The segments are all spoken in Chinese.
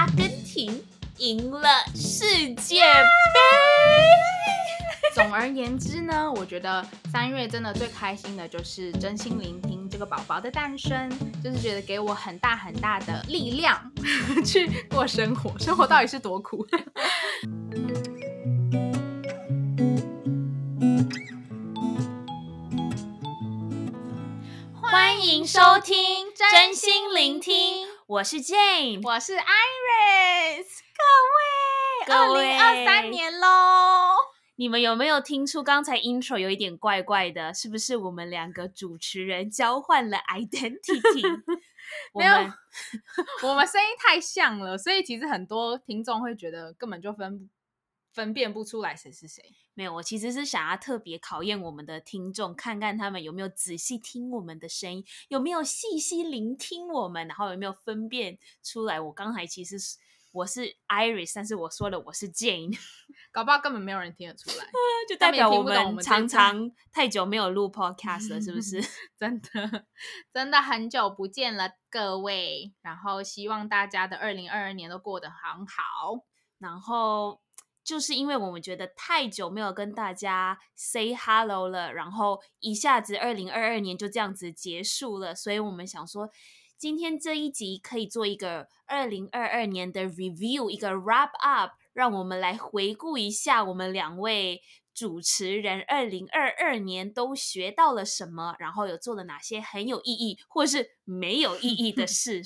阿根廷赢了世界杯。总而言之呢，我觉得三月真的最开心的就是真心聆听这个宝宝的诞生，就是觉得给我很大很大的力量 去过生活。生活到底是多苦？欢迎收听真心聆听，我是 Jane，我是 Iris，各位，二零二三年喽。你们有没有听出刚才 intro 有一点怪怪的？是不是我们两个主持人交换了 identity？没有，我们声音太像了，所以其实很多听众会觉得根本就分分辨不出来谁是谁。没有，我其实是想要特别考验我们的听众，看看他们有没有仔细听我们的声音，有没有细细聆听我们，然后有没有分辨出来。我刚才其实是。我是 Iris，但是我说的我是 Jane，搞不好根本没有人听得出来，就代表我们常常太久没有录 Podcast 了，是不是？真的，真的很久不见了，各位。然后希望大家的二零二二年都过得很好。然后就是因为我们觉得太久没有跟大家 say hello 了，然后一下子二零二二年就这样子结束了，所以我们想说。今天这一集可以做一个二零二二年的 review，一个 wrap up，让我们来回顾一下我们两位主持人二零二二年都学到了什么，然后有做了哪些很有意义或是没有意义的 事。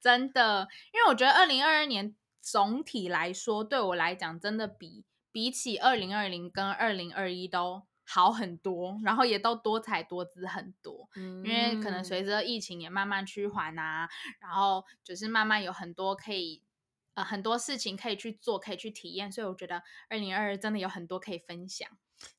真的，因为我觉得二零二二年总体来说，对我来讲，真的比比起二零二零跟二零二一都。好很多，然后也都多彩多姿很多，嗯，因为可能随着疫情也慢慢趋缓啊，然后就是慢慢有很多可以呃很多事情可以去做，可以去体验，所以我觉得二零二二真的有很多可以分享。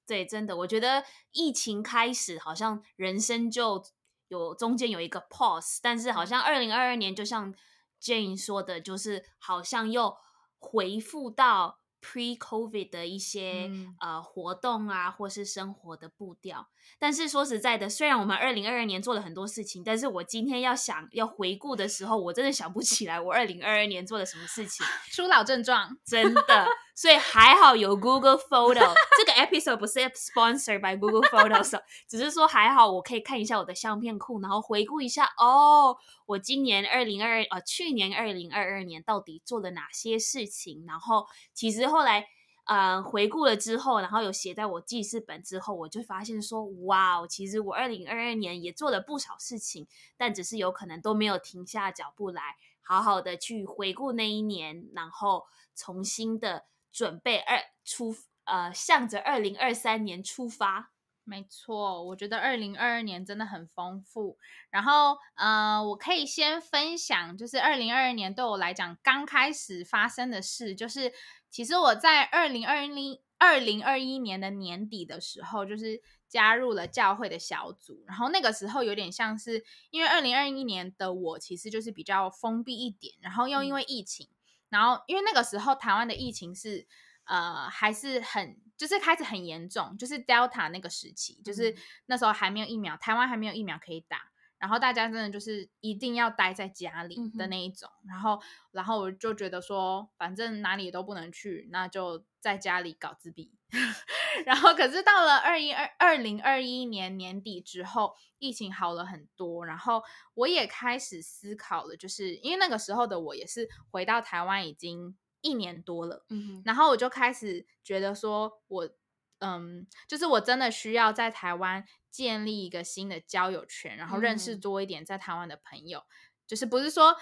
对，真的，我觉得疫情开始好像人生就有中间有一个 pause，但是好像二零二二年就像 Jane 说的，就是好像又回复到。Pre-COVID 的一些、嗯、呃活动啊，或是生活的步调。但是说实在的，虽然我们二零二二年做了很多事情，但是我今天要想要回顾的时候，我真的想不起来我二零二二年做了什么事情。初老症状，真的。所以还好有 Google Photo，这个 episode 不是 sponsored by Google Photos，只是说还好我可以看一下我的相片库，然后回顾一下哦，我今年二零二呃去年二零二二年到底做了哪些事情，然后其实后来呃回顾了之后，然后有写在我记事本之后，我就发现说哇，其实我二零二二年也做了不少事情，但只是有可能都没有停下脚步来好好的去回顾那一年，然后重新的。准备二出呃，向着二零二三年出发。没错，我觉得二零二二年真的很丰富。然后呃，我可以先分享，就是二零二二年对我来讲刚开始发生的事，就是其实我在二零二零二零二一年的年底的时候，就是加入了教会的小组。然后那个时候有点像是，因为二零二一年的我其实就是比较封闭一点，然后又因为疫情。嗯然后，因为那个时候台湾的疫情是，呃，还是很，就是开始很严重，就是 Delta 那个时期，就是那时候还没有疫苗，台湾还没有疫苗可以打，然后大家真的就是一定要待在家里的那一种。嗯、然后，然后我就觉得说，反正哪里都不能去，那就在家里搞自闭。然后，可是到了二一二二零二一年年底之后，疫情好了很多，然后我也开始思考了，就是因为那个时候的我也是回到台湾已经一年多了，嗯哼，然后我就开始觉得说我，我嗯，就是我真的需要在台湾建立一个新的交友圈，然后认识多一点在台湾的朋友，嗯、就是不是说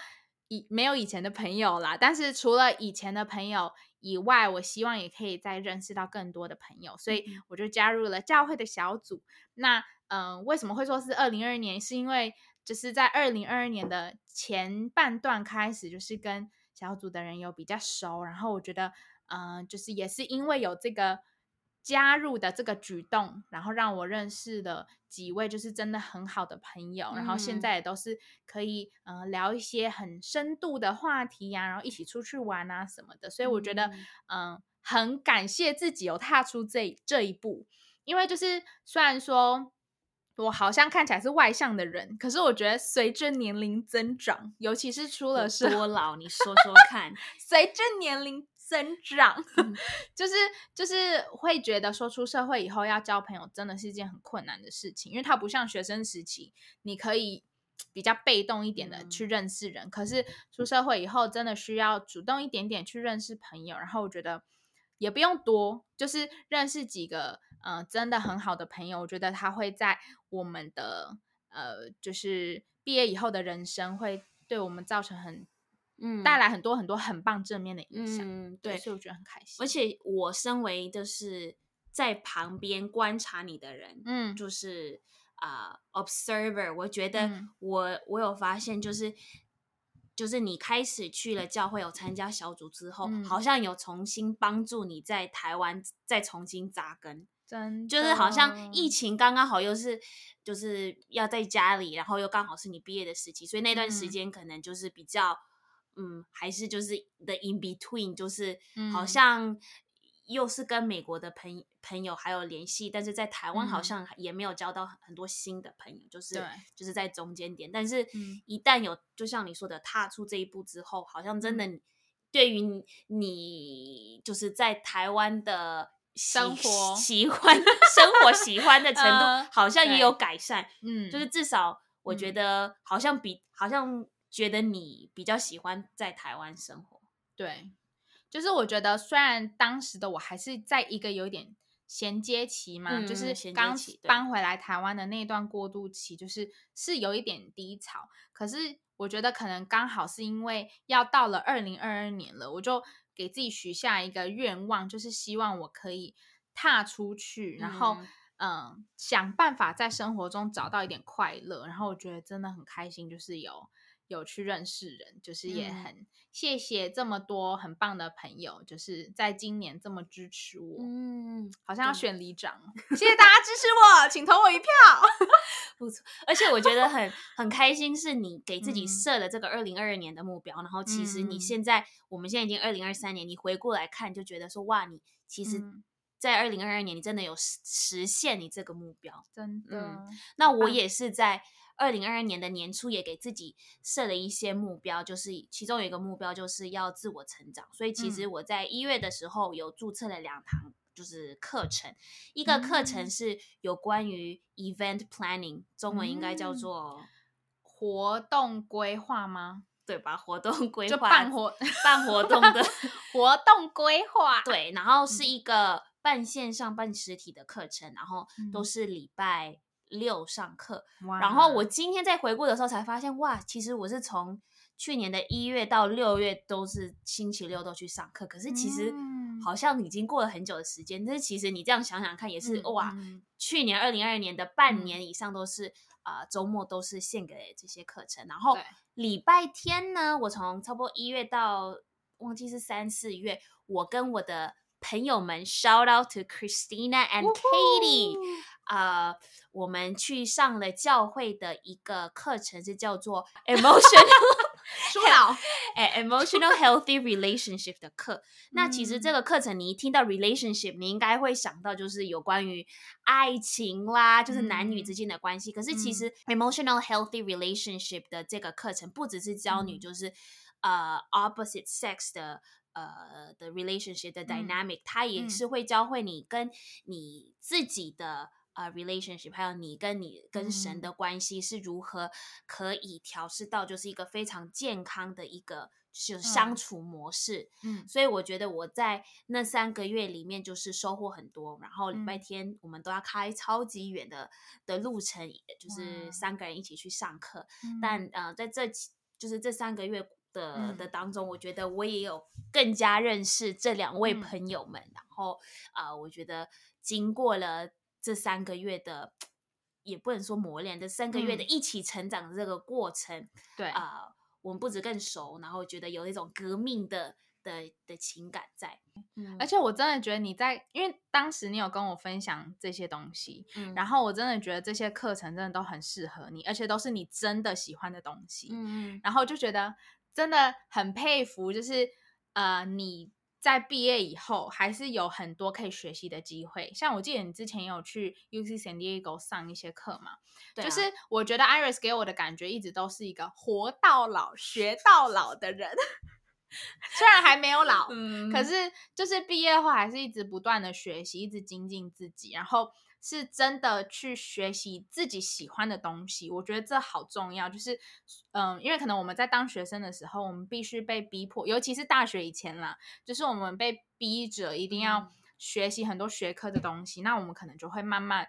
以没有以前的朋友啦，但是除了以前的朋友。以外，我希望也可以再认识到更多的朋友，所以我就加入了教会的小组。那嗯、呃，为什么会说是二零二二年？是因为就是在二零二二年的前半段开始，就是跟小组的人有比较熟，然后我觉得嗯、呃，就是也是因为有这个。加入的这个举动，然后让我认识了几位就是真的很好的朋友，嗯、然后现在也都是可以呃聊一些很深度的话题呀、啊，然后一起出去玩啊什么的。所以我觉得嗯、呃、很感谢自己有踏出这这一步，因为就是虽然说我好像看起来是外向的人，可是我觉得随着年龄增长，尤其是出了社多老，你说说 看。随着年龄增长，嗯、就是就是会觉得说出社会以后要交朋友真的是一件很困难的事情，因为它不像学生时期，你可以比较被动一点的去认识人，嗯、可是出社会以后真的需要主动一点点去认识朋友，然后我觉得也不用多，就是认识几个。嗯、呃，真的很好的朋友，我觉得他会在我们的呃，就是毕业以后的人生，会对我们造成很嗯带来很多很多很棒正面的影响。嗯，对，所以我觉得很开心。而且我身为就是在旁边观察你的人，嗯，就是啊、呃、observer，我觉得我、嗯、我有发现，就是就是你开始去了教会，有参加小组之后，嗯、好像有重新帮助你在台湾再重新扎根。真就是好像疫情刚刚好又是就是要在家里，然后又刚好是你毕业的时期，所以那段时间可能就是比较嗯，嗯，还是就是 the in between，就是好像又是跟美国的朋朋友还有联系，但是在台湾好像也没有交到很多新的朋友，嗯、就是就是在中间点。但是一旦有就像你说的踏出这一步之后，好像真的对于你就是在台湾的。生活。喜欢生活喜欢的程度好像也有改善，嗯，就是至少我觉得好像比好像觉得你比较喜欢在台湾生活，对，就是我觉得虽然当时的我还是在一个有点衔接期嘛，就是刚搬回来台湾的那段过渡期，就是是有一点低潮，可是我觉得可能刚好是因为要到了二零二二年了，我就。给自己许下一个愿望，就是希望我可以踏出去，然后嗯、呃，想办法在生活中找到一点快乐。然后我觉得真的很开心，就是有有去认识人，就是也很谢谢这么多很棒的朋友，就是在今年这么支持我。嗯，好像要选里长，谢谢大家支持我，请投我一票。不错，而且我觉得很 很开心，是你给自己设了这个二零二二年的目标，嗯、然后其实你现在，嗯、我们现在已经二零二三年，你回过来看就觉得说，哇，你其实，在二零二二年你真的有实实现你这个目标，真的。嗯、那我也是在二零二二年的年初也给自己设了一些目标，就是其中有一个目标就是要自我成长，所以其实我在一月的时候有注册了两堂。就是课程，一个课程是有关于 event planning，、嗯、中文应该叫做活动规划吗？对吧？活动规划，就办活办活动的 活动规划。对，然后是一个半线上半实体的课程，然后都是礼拜六上课。然后我今天在回顾的时候才发现，哇，其实我是从去年的一月到六月都是星期六都去上课，可是其实。嗯好像已经过了很久的时间，但是其实你这样想想看，也是、嗯、哇，嗯、去年二零二二年的半年以上都是啊、周末都是献给这些课程。然后礼拜天呢，我从差不多一月到忘记是三四月，我跟我的朋友们 shout out to Christina and Katie，呃，我们去上了教会的一个课程，是叫做 Emotional。说了，哎，emotional healthy relationship 的课。那其实这个课程，你一听到 relationship，你应该会想到就是有关于爱情啦，就是男女之间的关系。可是其实 emotional healthy relationship 的这个课程，不只是教你就是呃 opposite sex 的呃的 relationship 的 dynamic，它也是会教会你跟你自己的。啊、uh,，relationship，还有你跟你跟神的关系是如何可以调试到，就是一个非常健康的一个就是相处模式。嗯，所以我觉得我在那三个月里面就是收获很多。然后礼拜天我们都要开超级远的的路程，就是三个人一起去上课。嗯、但呃，在这就是这三个月的、嗯、的当中，我觉得我也有更加认识这两位朋友们。嗯、然后啊、呃，我觉得经过了。这三个月的，也不能说磨练，这三个月的一起成长的这个过程，嗯、对啊、呃，我们不止更熟，然后觉得有一种革命的的的情感在。嗯、而且我真的觉得你在，因为当时你有跟我分享这些东西，嗯、然后我真的觉得这些课程真的都很适合你，而且都是你真的喜欢的东西。嗯，然后就觉得真的很佩服，就是呃，你在毕业以后，还是有很多可以学习的机会。像我记得你之前也有去 UC San Diego 上一些课嘛，对啊，就是我觉得 Iris 给我的感觉一直都是一个活到老学到老的人。虽然还没有老，嗯，可是就是毕业后还是一直不断的学习，一直精进自己，然后是真的去学习自己喜欢的东西。我觉得这好重要，就是嗯，因为可能我们在当学生的时候，我们必须被逼迫，尤其是大学以前啦，就是我们被逼着一定要学习很多学科的东西，嗯，那我们可能就会慢慢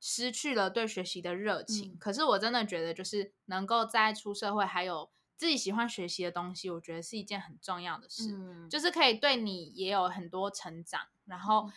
失去了对学习的热情。嗯，可是我真的觉得，就是能够在出社会还有。自己喜欢学习的东西，我觉得是一件很重要的事，嗯，就是可以对你也有很多成长，然后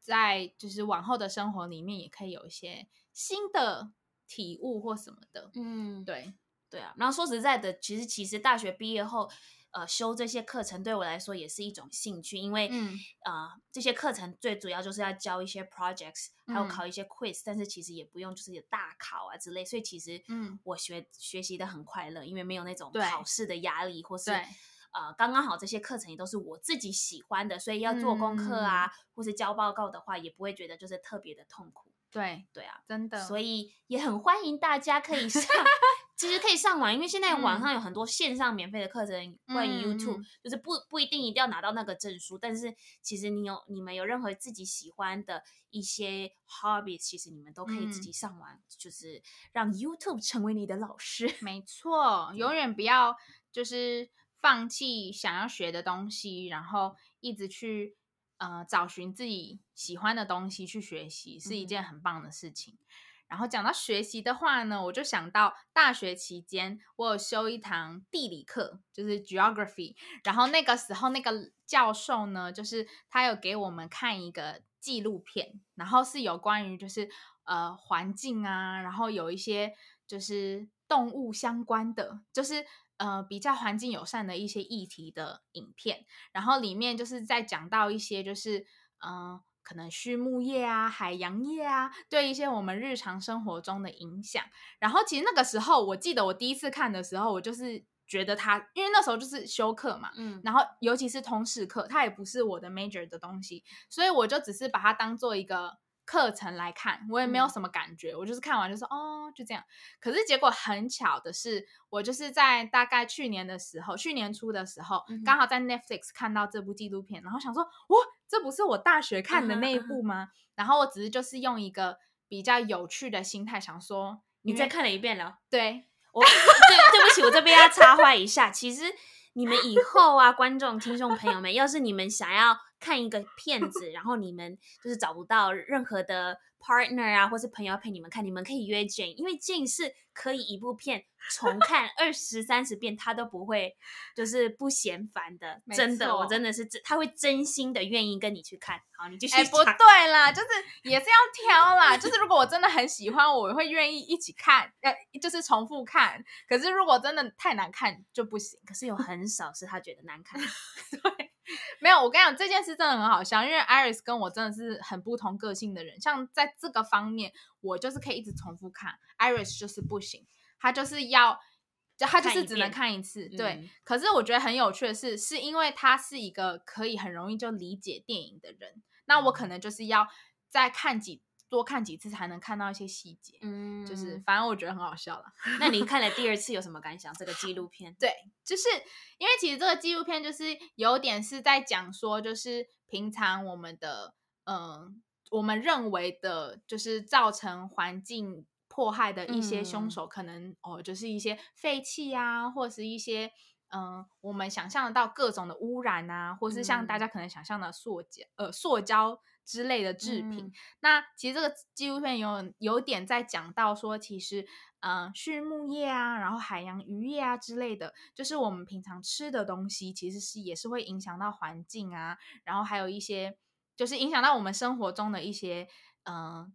在就是往后的生活里面也可以有一些新的体悟或什么的，嗯，对，对啊。然后说实在的，其实其实大学毕业后。呃，修这些课程对我来说也是一种兴趣，因为、嗯、呃，这些课程最主要就是要教一些 projects，还有考一些 quiz，、嗯、但是其实也不用就是有大考啊之类，所以其实嗯，我学学习的很快乐，因为没有那种考试的压力，或是呃，刚刚好这些课程也都是我自己喜欢的，所以要做功课啊，嗯、或是交报告的话，也不会觉得就是特别的痛苦。对对啊，真的，所以也很欢迎大家可以上。其实可以上网，因为现在网上有很多线上免费的课程，关于 YouTube，、嗯、就是不不一定一定要拿到那个证书，但是其实你有你们有任何自己喜欢的一些 hobbies，其实你们都可以自己上网，嗯、就是让 YouTube 成为你的老师。没错，永远不要就是放弃想要学的东西，然后一直去呃找寻自己喜欢的东西去学习，是一件很棒的事情。嗯然后讲到学习的话呢，我就想到大学期间我有修一堂地理课，就是 geography。然后那个时候那个教授呢，就是他有给我们看一个纪录片，然后是有关于就是呃环境啊，然后有一些就是动物相关的，就是呃比较环境友善的一些议题的影片。然后里面就是在讲到一些就是嗯。呃可能畜牧业啊、海洋业啊，对一些我们日常生活中的影响。然后其实那个时候，我记得我第一次看的时候，我就是觉得它，因为那时候就是休课嘛，嗯，然后尤其是通识课，它也不是我的 major 的东西，所以我就只是把它当做一个。课程来看，我也没有什么感觉，嗯、我就是看完就说哦，就这样。可是结果很巧的是，我就是在大概去年的时候，去年初的时候，嗯、刚好在 Netflix 看到这部纪录片，然后想说，哇，这不是我大学看的那一部吗？嗯、然后我只是就是用一个比较有趣的心态想说，你再看了一遍了。对，我对对不起，我这边要插话一下，其实你们以后啊，观众听众朋友们，要是你们想要。看一个片子，然后你们就是找不到任何的 partner 啊，或是朋友陪你们看，你们可以约 Jane，因为 Jane 是可以一部片重看 二十三十遍，他都不会就是不嫌烦的，真的，我真的是真，他会真心的愿意跟你去看。好，你继续。哎，不对啦，就是也是要挑啦，就是如果我真的很喜欢，我会愿意一起看，呃，就是重复看。可是如果真的太难看就不行。可是有很少是他觉得难看，对。没有，我跟你讲，这件事真的很好笑，因为 Iris 跟我真的是很不同个性的人。像在这个方面，我就是可以一直重复看，Iris 就是不行，他就是要，他就是只能看一次。一对，嗯、可是我觉得很有趣的是，是因为他是一个可以很容易就理解电影的人，那我可能就是要再看几。多看几次才能看到一些细节，嗯，就是反正我觉得很好笑了。那你看了第二次有什么感想？这个纪录片？对，就是因为其实这个纪录片就是有点是在讲说，就是平常我们的，嗯、呃，我们认为的，就是造成环境迫害的一些凶手，可能、嗯、哦，就是一些废气啊，或是一些，嗯、呃，我们想象得到各种的污染啊，或是像大家可能想象的塑胶，呃，塑胶。之类的制品，嗯、那其实这个纪录片有有点在讲到说，其实，嗯、呃，畜牧业啊，然后海洋渔业啊之类的，就是我们平常吃的东西，其实是也是会影响到环境啊，然后还有一些就是影响到我们生活中的一些嗯、呃、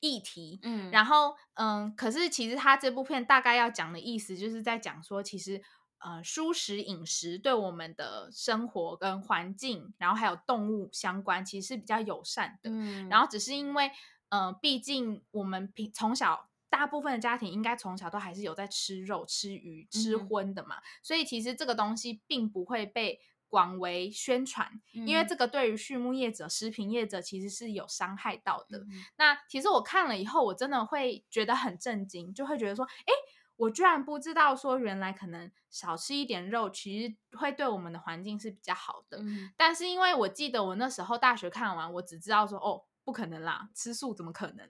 议题，嗯，然后嗯、呃，可是其实他这部片大概要讲的意思，就是在讲说，其实。呃，蔬食饮食对我们的生活跟环境，然后还有动物相关，其实是比较友善的。嗯，然后只是因为，呃，毕竟我们平从小大部分的家庭应该从小都还是有在吃肉、吃鱼、吃荤的嘛，嗯，所以其实这个东西并不会被广为宣传，因为这个对于畜牧业者、食品业者其实是有伤害到的。嗯、那其实我看了以后，我真的会觉得很震惊，就会觉得说，哎，我居然不知道说原来可能少吃一点肉，其实会对我们的环境是比较好的。嗯、但是因为我记得我那时候大学看完，我只知道说，哦，不可能啦，吃素怎么可能？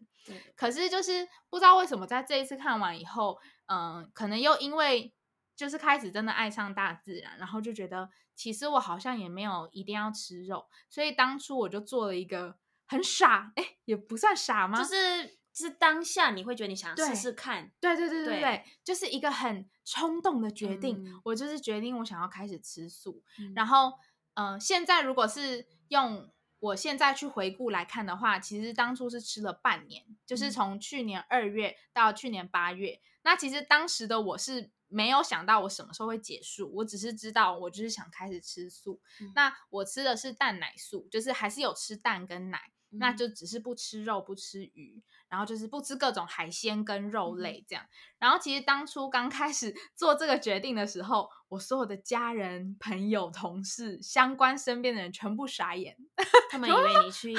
可是就是不知道为什么在这一次看完以后，嗯、呃，可能又因为。就是开始真的爱上大自然，然后就觉得其实我好像也没有一定要吃肉，所以当初我就做了一个很傻，哎，也不算傻吗？就是就是当下你会觉得你想试试看，对对对对对，对就是一个很冲动的决定，嗯、我就是决定我想要开始吃素，嗯、然。后嗯、呃，现在如果是用我现在去回顾来看的话，其实当初是吃了半年，就是从去年二月到去年八月，嗯、那其实当时的我是。没有想到我什么时候会结束，我只是知道我就是想开始吃素。嗯、那我吃的是蛋奶素，就是还是有吃蛋跟奶，嗯、那就只是不吃肉、不吃鱼，然后就是不吃各种海鲜跟肉类这样。嗯、然后其实当初刚开始 做这个决定的时候，我所有的家人、朋友、同事、相关身边的人全部傻眼，他们以为你去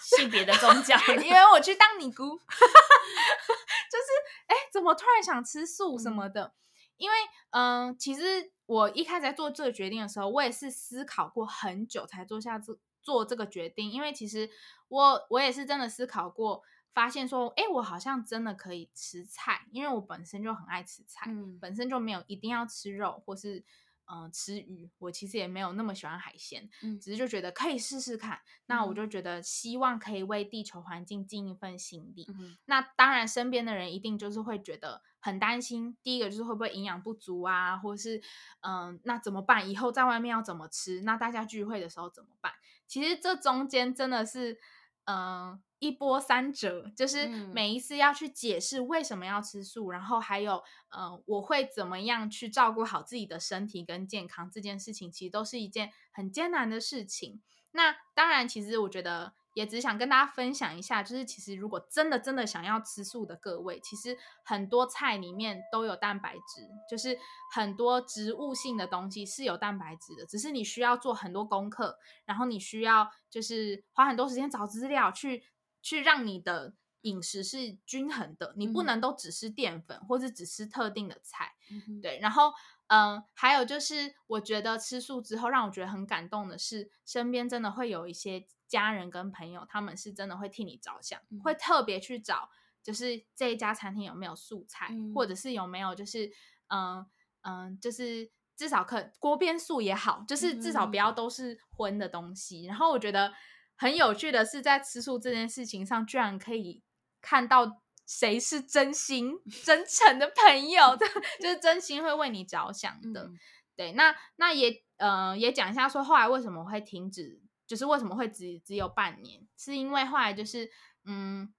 信别的宗教，以为我去当尼姑，就是哎，怎么突然想吃素什么的？嗯因为，嗯、呃，其实我一开始在做这个决定的时候，我也是思考过很久才做下这做这个决定。因为其实我我也是真的思考过，发现说，哎，我好像真的可以吃菜，因为我本身就很爱吃菜，嗯、本身就没有一定要吃肉或是。嗯、呃，吃鱼，我其实也没有那么喜欢海鲜，嗯，只是就觉得可以试试看。嗯、那我就觉得希望可以为地球环境尽一份心力。嗯、那当然，身边的人一定就是会觉得很担心。第一个就是会不会营养不足啊，或是嗯、呃，那怎么办？以后在外面要怎么吃？那大家聚会的时候怎么办？其实这中间真的是。嗯、呃，一波三折，就是每一次要去解释为什么要吃素，嗯、然后还有，呃，我会怎么样去照顾好自己的身体跟健康这件事情，其实都是一件很艰难的事情。那当然，其实我觉得。也只想跟大家分享一下，就是其实如果真的真的想要吃素的各位，其实很多菜里面都有蛋白质，就是很多植物性的东西是有蛋白质的，只是你需要做很多功课，然后你需要就是花很多时间找资料去去让你的饮食是均衡的，你不能都只吃淀粉或者只吃特定的菜，嗯、对，然后。嗯，还有就是，我觉得吃素之后，让我觉得很感动的是，身边真的会有一些家人跟朋友，他们是真的会替你着想，嗯、会特别去找，就是这一家餐厅有没有素菜，嗯、或者是有没有就是，嗯嗯，就是至少可锅边素也好，就是至少不要都是荤的东西。嗯、然后我觉得很有趣的是，在吃素这件事情上，居然可以看到。谁是真心 真诚的朋友？就是真心会为你着想的。嗯、对，那那也呃也讲一下，说后来为什么会停止，就是为什么会只只有半年，是因为后来就是嗯，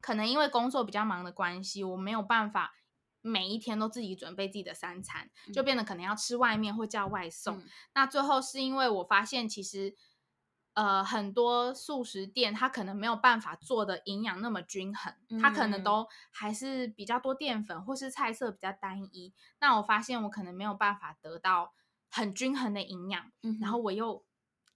可能因为工作比较忙的关系，我没有办法每一天都自己准备自己的三餐，就变得可能要吃外面或叫外送。嗯、那最后是因为我发现其实。呃，很多素食店它可能没有办法做的营养那么均衡，嗯、它可能都还是比较多淀粉，或是菜色比较单一。那我发现我可能没有办法得到很均衡的营养，嗯、然后我又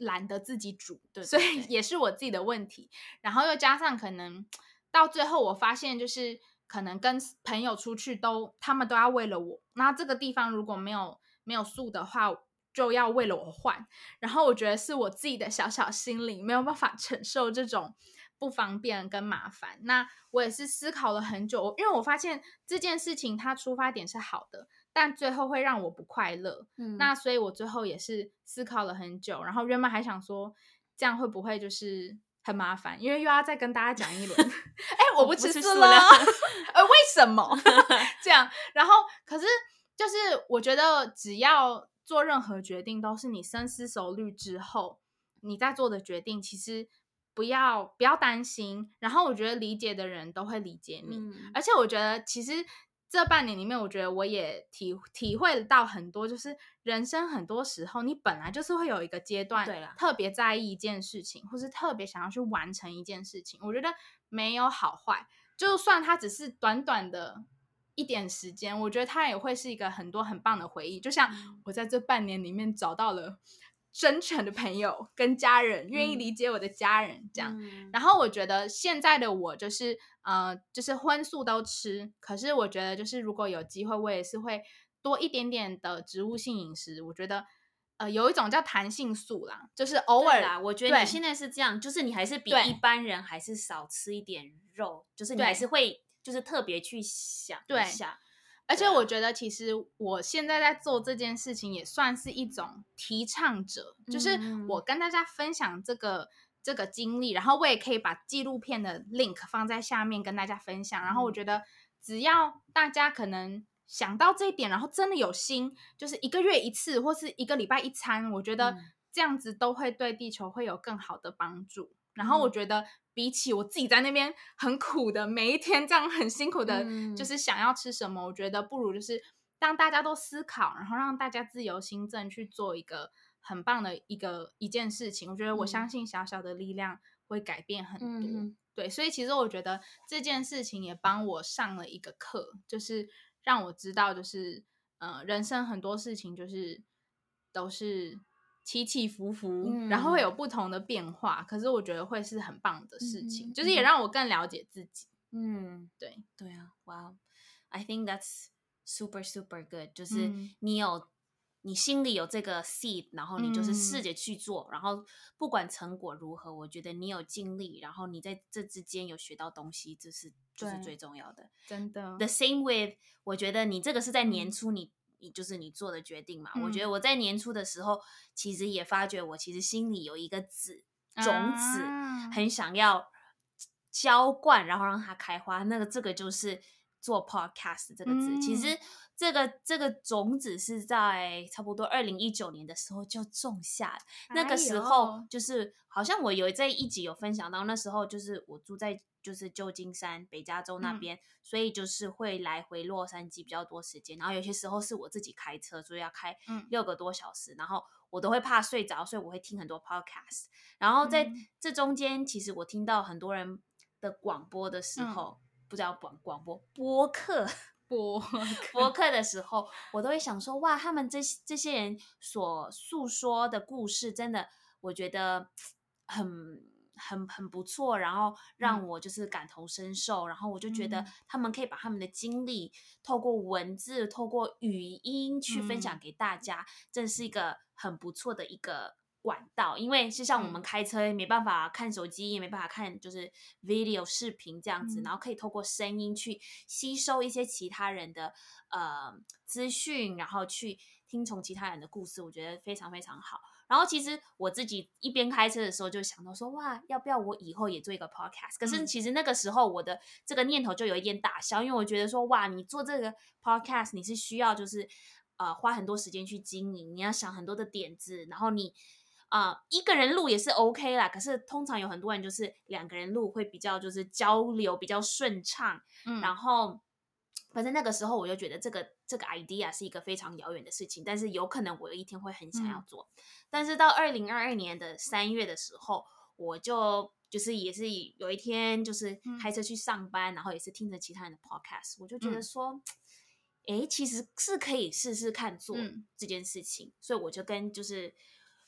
懒得自己煮，对，所以也是我自己的问题。然后又加上可能到最后，我发现就是可能跟朋友出去都，他们都要为了我，那这个地方如果没有没有素的话。就要为了我换，然后我觉得是我自己的小小心灵没有办法承受这种不方便跟麻烦。那我也是思考了很久，因为我发现这件事情它出发点是好的，但最后会让我不快乐。嗯，那所以我最后也是思考了很久，然后原本还想说这样会不会就是很麻烦，因为又要再跟大家讲一轮。哎，我不吃素了，呃，为什么 这样？然后可是就是我觉得只要。做任何决定都是你深思熟虑之后你在做的决定，其实不要不要担心。然后我觉得理解的人都会理解你，嗯、而且我觉得其实这半年里面，我觉得我也体体会到很多，就是人生很多时候你本来就是会有一个阶段，对了，特别在意一件事情，或是特别想要去完成一件事情。我觉得没有好坏，就算它只是短短的。一点时间，我觉得它也会是一个很多很棒的回忆。就像我在这半年里面找到了真诚的朋友跟家人，愿意理解我的家人，这样。嗯、然后我觉得现在的我就是，呃，就是荤素都吃，可是我觉得就是如果有机会，我也是会多一点点的植物性饮食。我觉得，呃，有一种叫弹性素啦，就是偶尔啦。我觉得你现在是这样，就是你还是比一般人还是少吃一点肉，就是你还是会就是特别去想一下。而且我觉得，其实我现在在做这件事情，也算是一种提倡者，嗯、就是我跟大家分享这个这个经历，然后我也可以把纪录片的 link 放在下面跟大家分享。然后我觉得，只要大家可能想到这一点，然后真的有心，就是一个月一次或是一个礼拜一餐，我觉得这样子都会对地球会有更好的帮助。然后我觉得。比起我自己在那边很苦的每一天这样很辛苦的，就是想要吃什么，嗯、我觉得不如就是让大家都思考，然后让大家自由心证去做一个很棒的一个一件事情。我觉得我相信小小的力量会改变很多。嗯、对，所以其实我觉得这件事情也帮我上了一个课，就是让我知道，就是呃，人生很多事情就是都是。起起伏伏，嗯、然后会有不同的变化，可是我觉得会是很棒的事情，嗯、就是也让我更了解自己。嗯，对，对啊，Wow，I think that's super super good。就是你有，嗯、你心里有这个 seed，然后你就是试着去做，嗯、然后不管成果如何，我觉得你有尽力，然后你在这之间有学到东西，这是就是最重要的。真的，The same with，我觉得你这个是在年初你。嗯你就是你做的决定嘛？嗯、我觉得我在年初的时候，其实也发觉我其实心里有一个籽种子，啊、很想要浇灌，然后让它开花。那个这个就是做 podcast 这个字。嗯、其实这个这个种子是在差不多二零一九年的时候就种下的。那个时候就是好像我有在一集有分享到，那时候就是我住在。就是旧金山、北加州那边，嗯、所以就是会来回洛杉矶比较多时间。然后有些时候是我自己开车，所以要开六个多小时。嗯、然后我都会怕睡着，所以我会听很多 podcast。然后在这中间，其实我听到很多人的广播的时候，嗯、不知道广广播播客播 播客的时候，我都会想说：哇，他们这这些人所诉说的故事，真的，我觉得很。很很不错，然后让我就是感同身受，嗯、然后我就觉得他们可以把他们的经历透过文字、透过语音去分享给大家，这、嗯、是一个很不错的一个管道。因为是像我们开车没办法看手机，嗯、也没办法看就是 video 视频这样子，嗯、然后可以透过声音去吸收一些其他人的呃资讯，然后去听从其他人的故事，我觉得非常非常好。然后其实我自己一边开车的时候就想到说，哇，要不要我以后也做一个 podcast？可是其实那个时候我的这个念头就有一点打消，因为我觉得说，哇，你做这个 podcast 你是需要就是呃花很多时间去经营，你要想很多的点子，然后你啊、呃、一个人录也是 OK 啦。可是通常有很多人就是两个人录会比较就是交流比较顺畅，嗯，然后。反正那个时候我就觉得这个这个 idea 是一个非常遥远的事情，但是有可能我有一天会很想要做。嗯、但是到二零二二年的三月的时候，我就就是也是有一天就是开车去上班，嗯、然后也是听着其他人的 podcast，我就觉得说，哎、嗯，其实是可以试试看做这件事情，嗯、所以我就跟就是。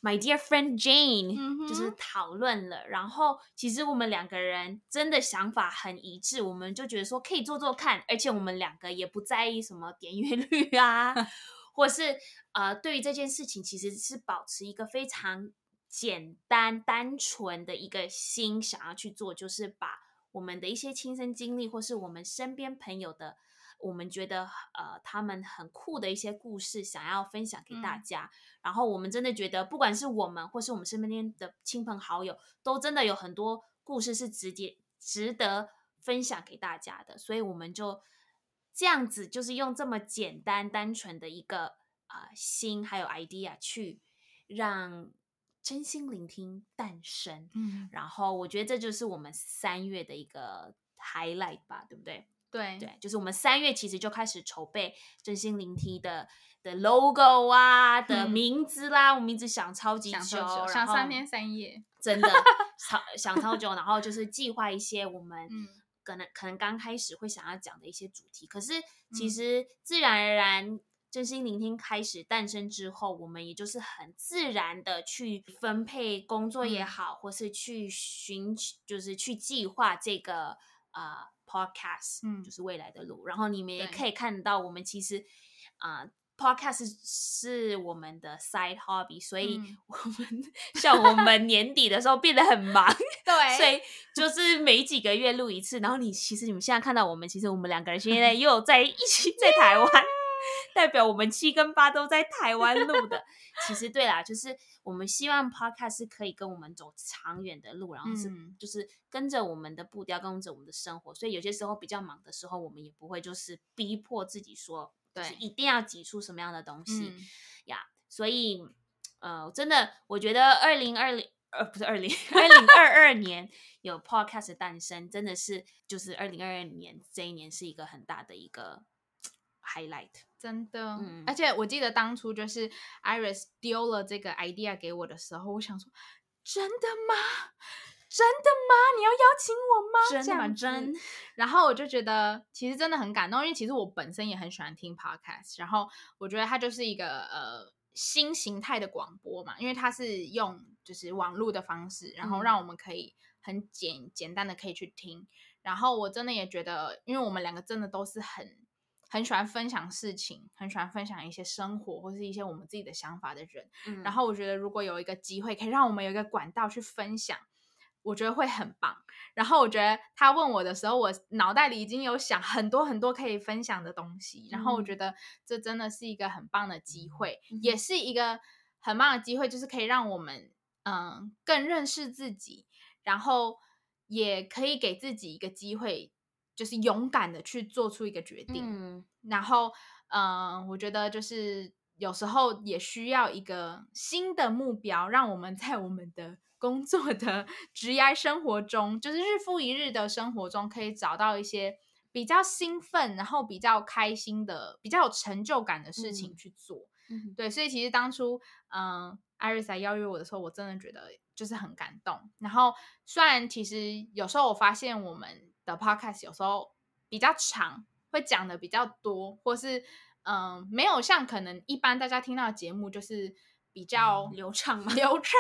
My dear friend Jane，、就是讨论了，然后其实我们两个人真的想法很一致，我们就觉得说可以做做看，而且我们两个也不在意什么点阅率啊，或是呃，对于这件事情其实是保持一个非常简单单纯的一个心想要去做，就是把我们的一些亲身经历，或是我们身边朋友的。我们觉得呃，他们很酷的一些故事，想要分享给大家。嗯、然后我们真的觉得，不管是我们或是我们身边的亲朋好友，都真的有很多故事是直接值得分享给大家的。所以我们就这样子，就是用这么简单单纯的一个啊、呃、心还有 idea 去让真心聆听诞生。嗯，然后我觉得这就是我们三月的一个 highlight 吧，对不对？对。对，就是我们三月其实就开始筹备真心聆听的的 logo 啊、嗯、的名字啦，我们一直想超级久，想，三天三夜，真的 超想超久，然后就是计划一些我们可能、嗯、可能刚开始会想要讲的一些主题，可是其实自然而然真心聆听开始诞生之后，我们也就是很自然的去分配工作也好，嗯、或是去寻，就是去计划这个呃 podcast，嗯，就是未来的路。然后你们也可以看到，我们其实啊。呃 Podcast 是我们的 side hobby，所以我们、嗯、像我们年底的时候变得很忙，对，所以就是每几个月录一次。然后你其实你们现在看到我们，其实我们两个人现在又在一起在台湾，代表我们七跟八都在台湾录的。其实对啦，就是我们希望 Podcast 是可以跟我们走长远的路，然后是就是跟着我们的步调，跟着我们的生活。所以有些时候比较忙的时候，我们也不会就是逼迫自己说。对，一定要挤出什么样的东西呀？嗯 yeah, 所以，呃，真的，我觉得二零二零，呃，不是二零 二零二二年有 podcast 诞生，真的是就是二零二二年这一年是一个很大的一个 highlight，真的。嗯，而且我记得当初就是 Iris 丢了这个 idea 给我的时候，我想说，真的吗？真的吗？你要邀请我吗？真的真。然后我就觉得其实真的很感动，因为其实我本身也很喜欢听 podcast。然后我觉得它就是一个呃新形态的广播嘛，因为它是用就是网络的方式，然后让我们可以很简、嗯、简单的可以去听。然后我真的也觉得，因为我们两个真的都是很很喜欢分享事情，很喜欢分享一些生活或是一些我们自己的想法的人。嗯、然后我觉得如果有一个机会，可以让我们有一个管道去分享。我觉得会很棒。然后我觉得他问我的时候，我脑袋里已经有想很多很多可以分享的东西。然后我觉得这真的是一个很棒的机会，嗯、也是一个很棒的机会，就是可以让我们嗯更认识自己，然后也可以给自己一个机会，就是勇敢的去做出一个决定。嗯、然后嗯，我觉得就是有时候也需要一个新的目标，让我们在我们的。工作的 职业生活中，就是日复一日的生活中，可以找到一些比较兴奋，然后比较开心的、比较有成就感的事情去做。嗯、对，所以其实当初，嗯，Iris 来邀约我的时候，我真的觉得就是很感动。然后，虽然其实有时候我发现我们的 Podcast 有时候比较长，会讲的比较多，或是嗯，没有像可能一般大家听到的节目就是。比较流畅嘛？流畅，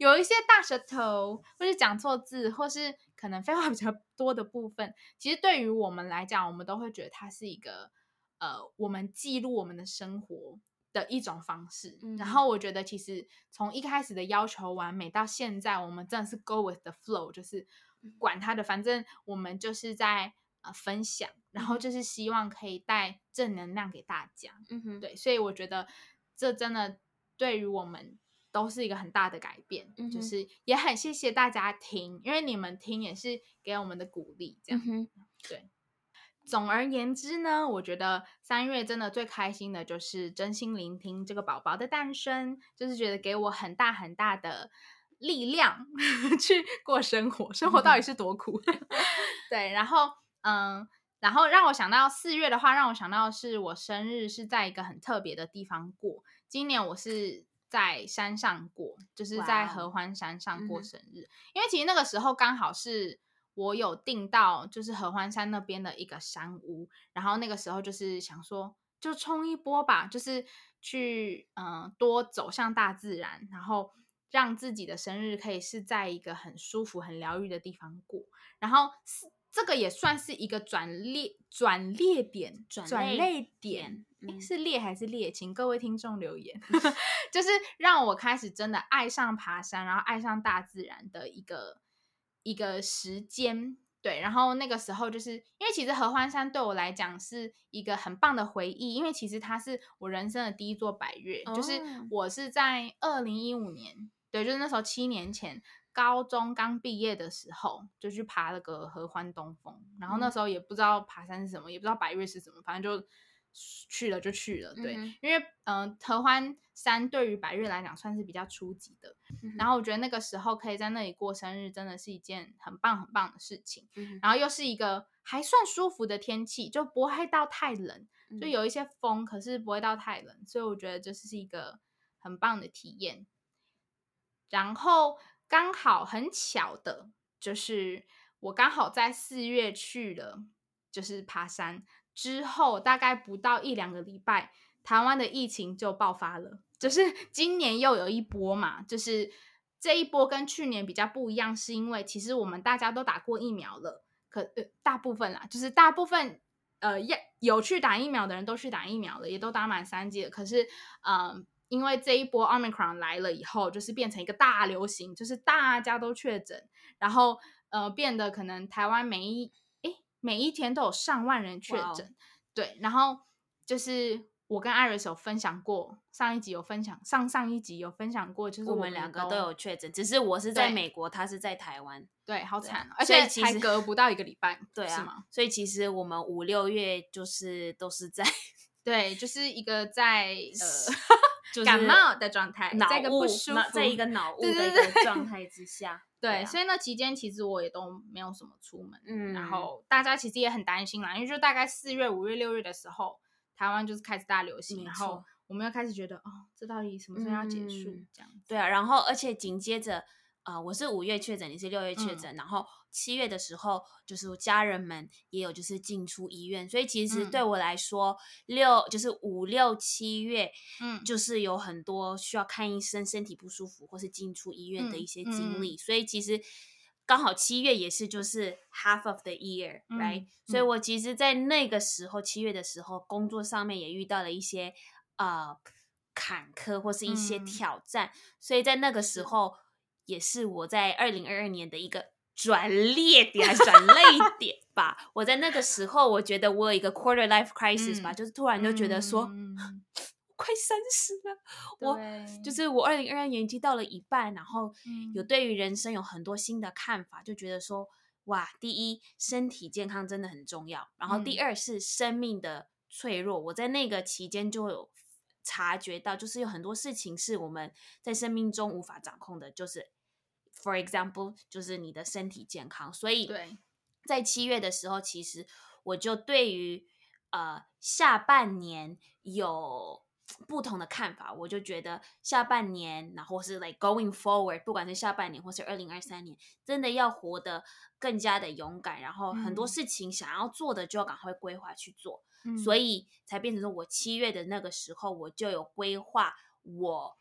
有一些大舌头，或是讲错字，或是可能废话比较多的部分。其实对于我们来讲，我们都会觉得它是一个呃，我们记录我们的生活的一种方式。嗯、然后我觉得，其实从一开始的要求完美到现在，我们真的是 go with the flow，就是管他的，反正我们就是在呃分享，然后就是希望可以带正能量给大家。嗯哼，对，所以我觉得这真的。对于我们都是一个很大的改变，嗯、就是也很谢谢大家听，因为你们听也是给我们的鼓励。这样，对。总而言之呢，我觉得三月真的最开心的就是真心聆听这个宝宝的诞生，就是觉得给我很大很大的力量 去过生活。生活到底是多苦？对，然后嗯，然后让我想到四月的话，让我想到是我生日是在一个很特别的地方过。今年我是在山上过，就是在合欢山上过生日.因为其实那个时候刚好是我有订到，就是合欢山那边的一个山屋，然后那个时候就是想说，就冲一波吧，就是去嗯、呃、多走向大自然，然后让自己的生日可以是在一个很舒服、很疗愈的地方过，然后这个也算是一个转捩转捩点，转捩点，嗯、是列还是列？请各位听众留言，就是让我开始真的爱上爬山，然后爱上大自然的一个一个时间。对，然后那个时候就是因为其实合欢山对我来讲是一个很棒的回忆，因为其实它是我人生的第一座百月，哦、就是我是在二零一五年，对，就是那时候七年前。高中刚毕业的时候，就去爬了个合欢东峰，然后那时候也不知道爬山是什么，嗯、也不知道百岳是什么，反正就去了就去了。对，嗯、因为嗯、呃，合欢山对于百岳来讲算是比较初级的，嗯、然后我觉得那个时候可以在那里过生日，真的是一件很棒很棒的事情。嗯、然后又是一个还算舒服的天气，就不会到太冷，就有一些风，可是不会到太冷，所以我觉得这是一个很棒的体验。然后。刚好很巧的，就是我刚好在四月去了，就是爬山之后，大概不到一两个礼拜，台湾的疫情就爆发了，就是 今年又有一波嘛，就是这一波跟去年比较不一样，是因为其实我们大家都打过疫苗了，可呃大部分啦，就是大部分呃有去打疫苗的人都去打疫苗了，也都打满三剂了，可是嗯、因为这一波 Omicron 来了以后，就是变成一个大流行，就是大家都确诊，然后呃变得可能台湾每一诶每一天都有上万人确诊，Wow. 对，然后就是。我跟 Iris 有分享过，上一集有分享，上上一集有分享过，就是我们两个都有确诊，只是我是在美国，他是在台湾。对，好惨，而且才隔不到一个礼拜，对啊，是吗？所以其实我们五六月就是都是在，对，就是一个在呃 感冒的状态，脑雾不舒服，在一个脑雾的一个状态之下。对，所以那期间其实我也都没有什么出门，嗯，然后大家其实也很担心啦，因为就大概四月、五月、六月的时候。台湾就是开始大流行，然后我们又开始觉得，哦，这到底什么时候要结束？这样。对啊，然后而且紧接着，啊、呃，我是五月确诊，你是六月确诊，嗯、然后七月的时候，就是家人们也有就是进出医院，所以其实对我来说，嗯、六就是五六七月，嗯，就是有很多需要看医生，身体不舒服或是进出医院的一些经历，嗯。嗯、所以其实。刚好七月也是就是 half of the year，right？、嗯、所以我其实，在那个时候七月的时候，工作上面也遇到了一些呃坎坷或是一些挑战，嗯、所以在那个时候也是我在二零二二年的一个转裂点还是转泪 点吧。我在那个时候，我觉得我有一个 quarter life crisis 吧，嗯、就是突然就觉得说。嗯快三十了，我就是我二零二二年已经到了一半，然后有对于人生有很多新的看法，嗯、就觉得说哇，第一身体健康真的很重要，然后第二是生命的脆弱。嗯、我在那个期间就有察觉到，就是有很多事情是我们在生命中无法掌控的，就是 for example，就是你的身体健康。所以在七月的时候，其实我就对于呃下半年有。不同的看法，我就觉得下半年，然后是 like going forward，不管是下半年或是二零二三年，真的要活得更加的勇敢，然后很多事情想要做的就要赶快规划去做，嗯、所以才变成说我七月的那个时候，我就有规划我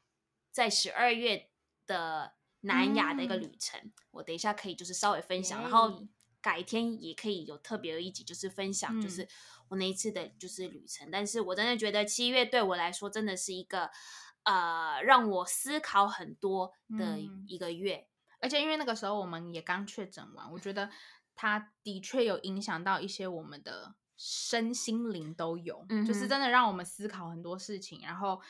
在十二月的南亚的一个旅程，嗯、我等一下可以就是稍微分享，然后改天也可以有特别的一集，就是分享就是。我那一次的就是旅程，但是我真的觉得七月对我来说真的是一个，呃，让我思考很多的一个月，嗯，而且因为那个时候我们也刚确诊完，我觉得它的确有影响到一些我们的身心灵都有，嗯，就是真的让我们思考很多事情，然后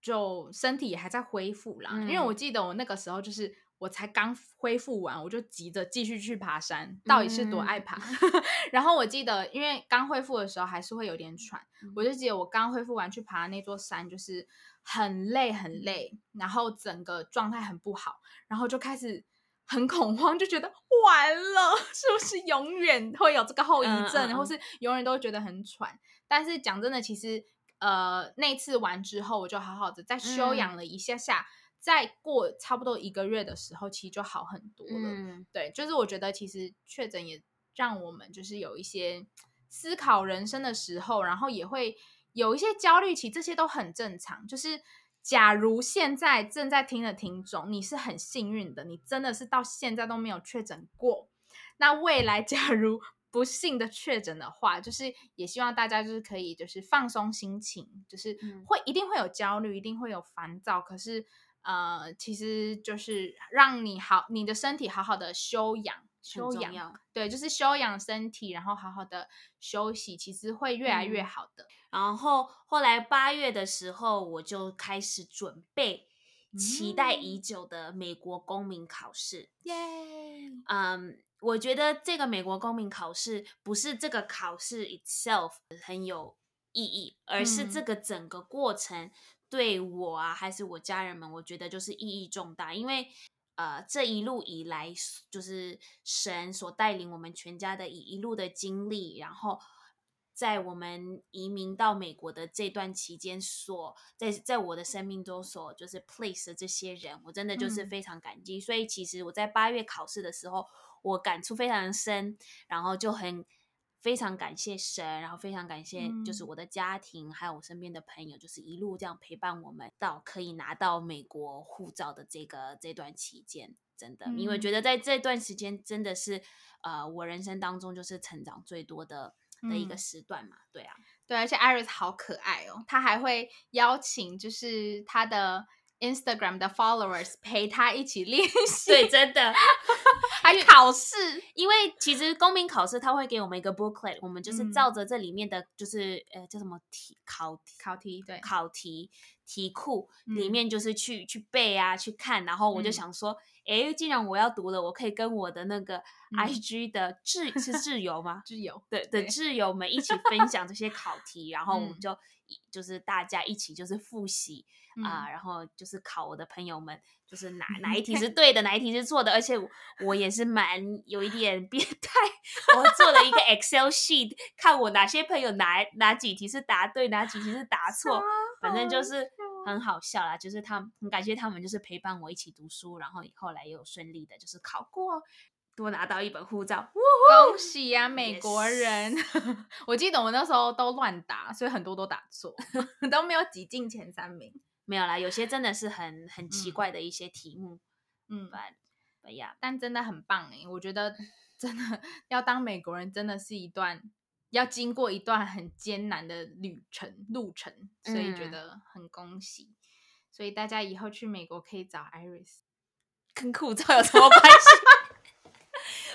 就身体也还在恢复啦，嗯，因为我记得我那个时候就是。我才刚恢复完，我就急着继续去爬山，到底是多爱爬。嗯、然后我记得，因为刚恢复的时候还是会有点喘，嗯、我就记得我刚恢复完去爬那座山，就是很累很累，然后整个状态很不好，然后就开始很恐慌，就觉得完了，是不是永远会有这个后遗症，嗯嗯、或是永远都会觉得很喘？但是讲真的，其实呃那次完之后，我就好好的再休养了一下下。嗯再过差不多一个月的时候，其实就好很多了。嗯，对，就是我觉得其实确诊也让我们就是有一些思考人生的时候，然后也会有一些焦虑期，这些都很正常。就是假如现在正在听的听众，你是很幸运的，你真的是到现在都没有确诊过。那未来 假如不幸的确诊的话，就是也希望大家就是可以就是放松心情，就是会一定会有焦虑，一定会有烦躁，可是。呃，其实就是让你好，你的身体好好的休养，休养，对，就是休养身体，然后好好的休息，其实会越来越好的。嗯、然后后来八月的时候，我就开始准备期待已久的美国公民考试。耶，嗯，我觉得这个美国公民考试不是这个考试 itself 很有意义，而是这个整个过程。嗯对我啊，还是我家人们，我觉得就是意义重大，因为呃，这一路以来，就是神所带领我们全家的一一路的经历，然后在我们移民到美国的这段期间所，所在在我的生命中所就是 place 的这些人，我真的就是非常感激。嗯、所以其实我在八月考试的时候，我感触非常深，然后就很。非常感谢神，然后非常感谢就是我的家庭，嗯、还有我身边的朋友，就是一路这样陪伴我们到可以拿到美国护照的这个这段期间，真的，嗯、因为觉得在这段时间真的是呃我人生当中就是成长最多的的一个时段嘛，对啊，对，而且 Iris 好可爱哦，他还会邀请就是他的。Instagram 的 followers 陪他一起练习，对，真的。还考试，因为其实公民考试他会给我们一个 booklet，我们就是照着这里面的，就是、嗯、呃叫什么题考考题，对，考题题库里面就是去、嗯、去背啊，去看，然后我就想说，哎、嗯，既然我要读了，我可以跟我的那个 IG 的挚、嗯、是挚友吗？挚友，对的挚友们一起分享这些考题，然后我们就、嗯、就是大家一起就是复习。啊、呃，然后就是考我的朋友们，就是哪哪一题是 对的，哪一题是错的，而且我，我也是蛮有一点变态，我做了一个 Excel sheet，看我哪些朋友哪哪几题是答对，哪几题是答错，反正就是很好笑啦。就是他们很感谢他们，就是陪伴我一起读书，然后后来也有顺利的，就是考过，多拿到一本护照，恭喜呀、啊，美国人. 我记得我那时候都乱答，所以很多都答错，都没有挤进前三名。没有啦，有些真的是很很奇怪的一些题目，嗯，哎呀，但真的很棒诶，我觉得 真的要当美国人，真的是一段要经过一段很艰难的旅程路程，所以觉得很恭喜。嗯、所以大家以后去美国可以找 Iris，跟护照有什么关系？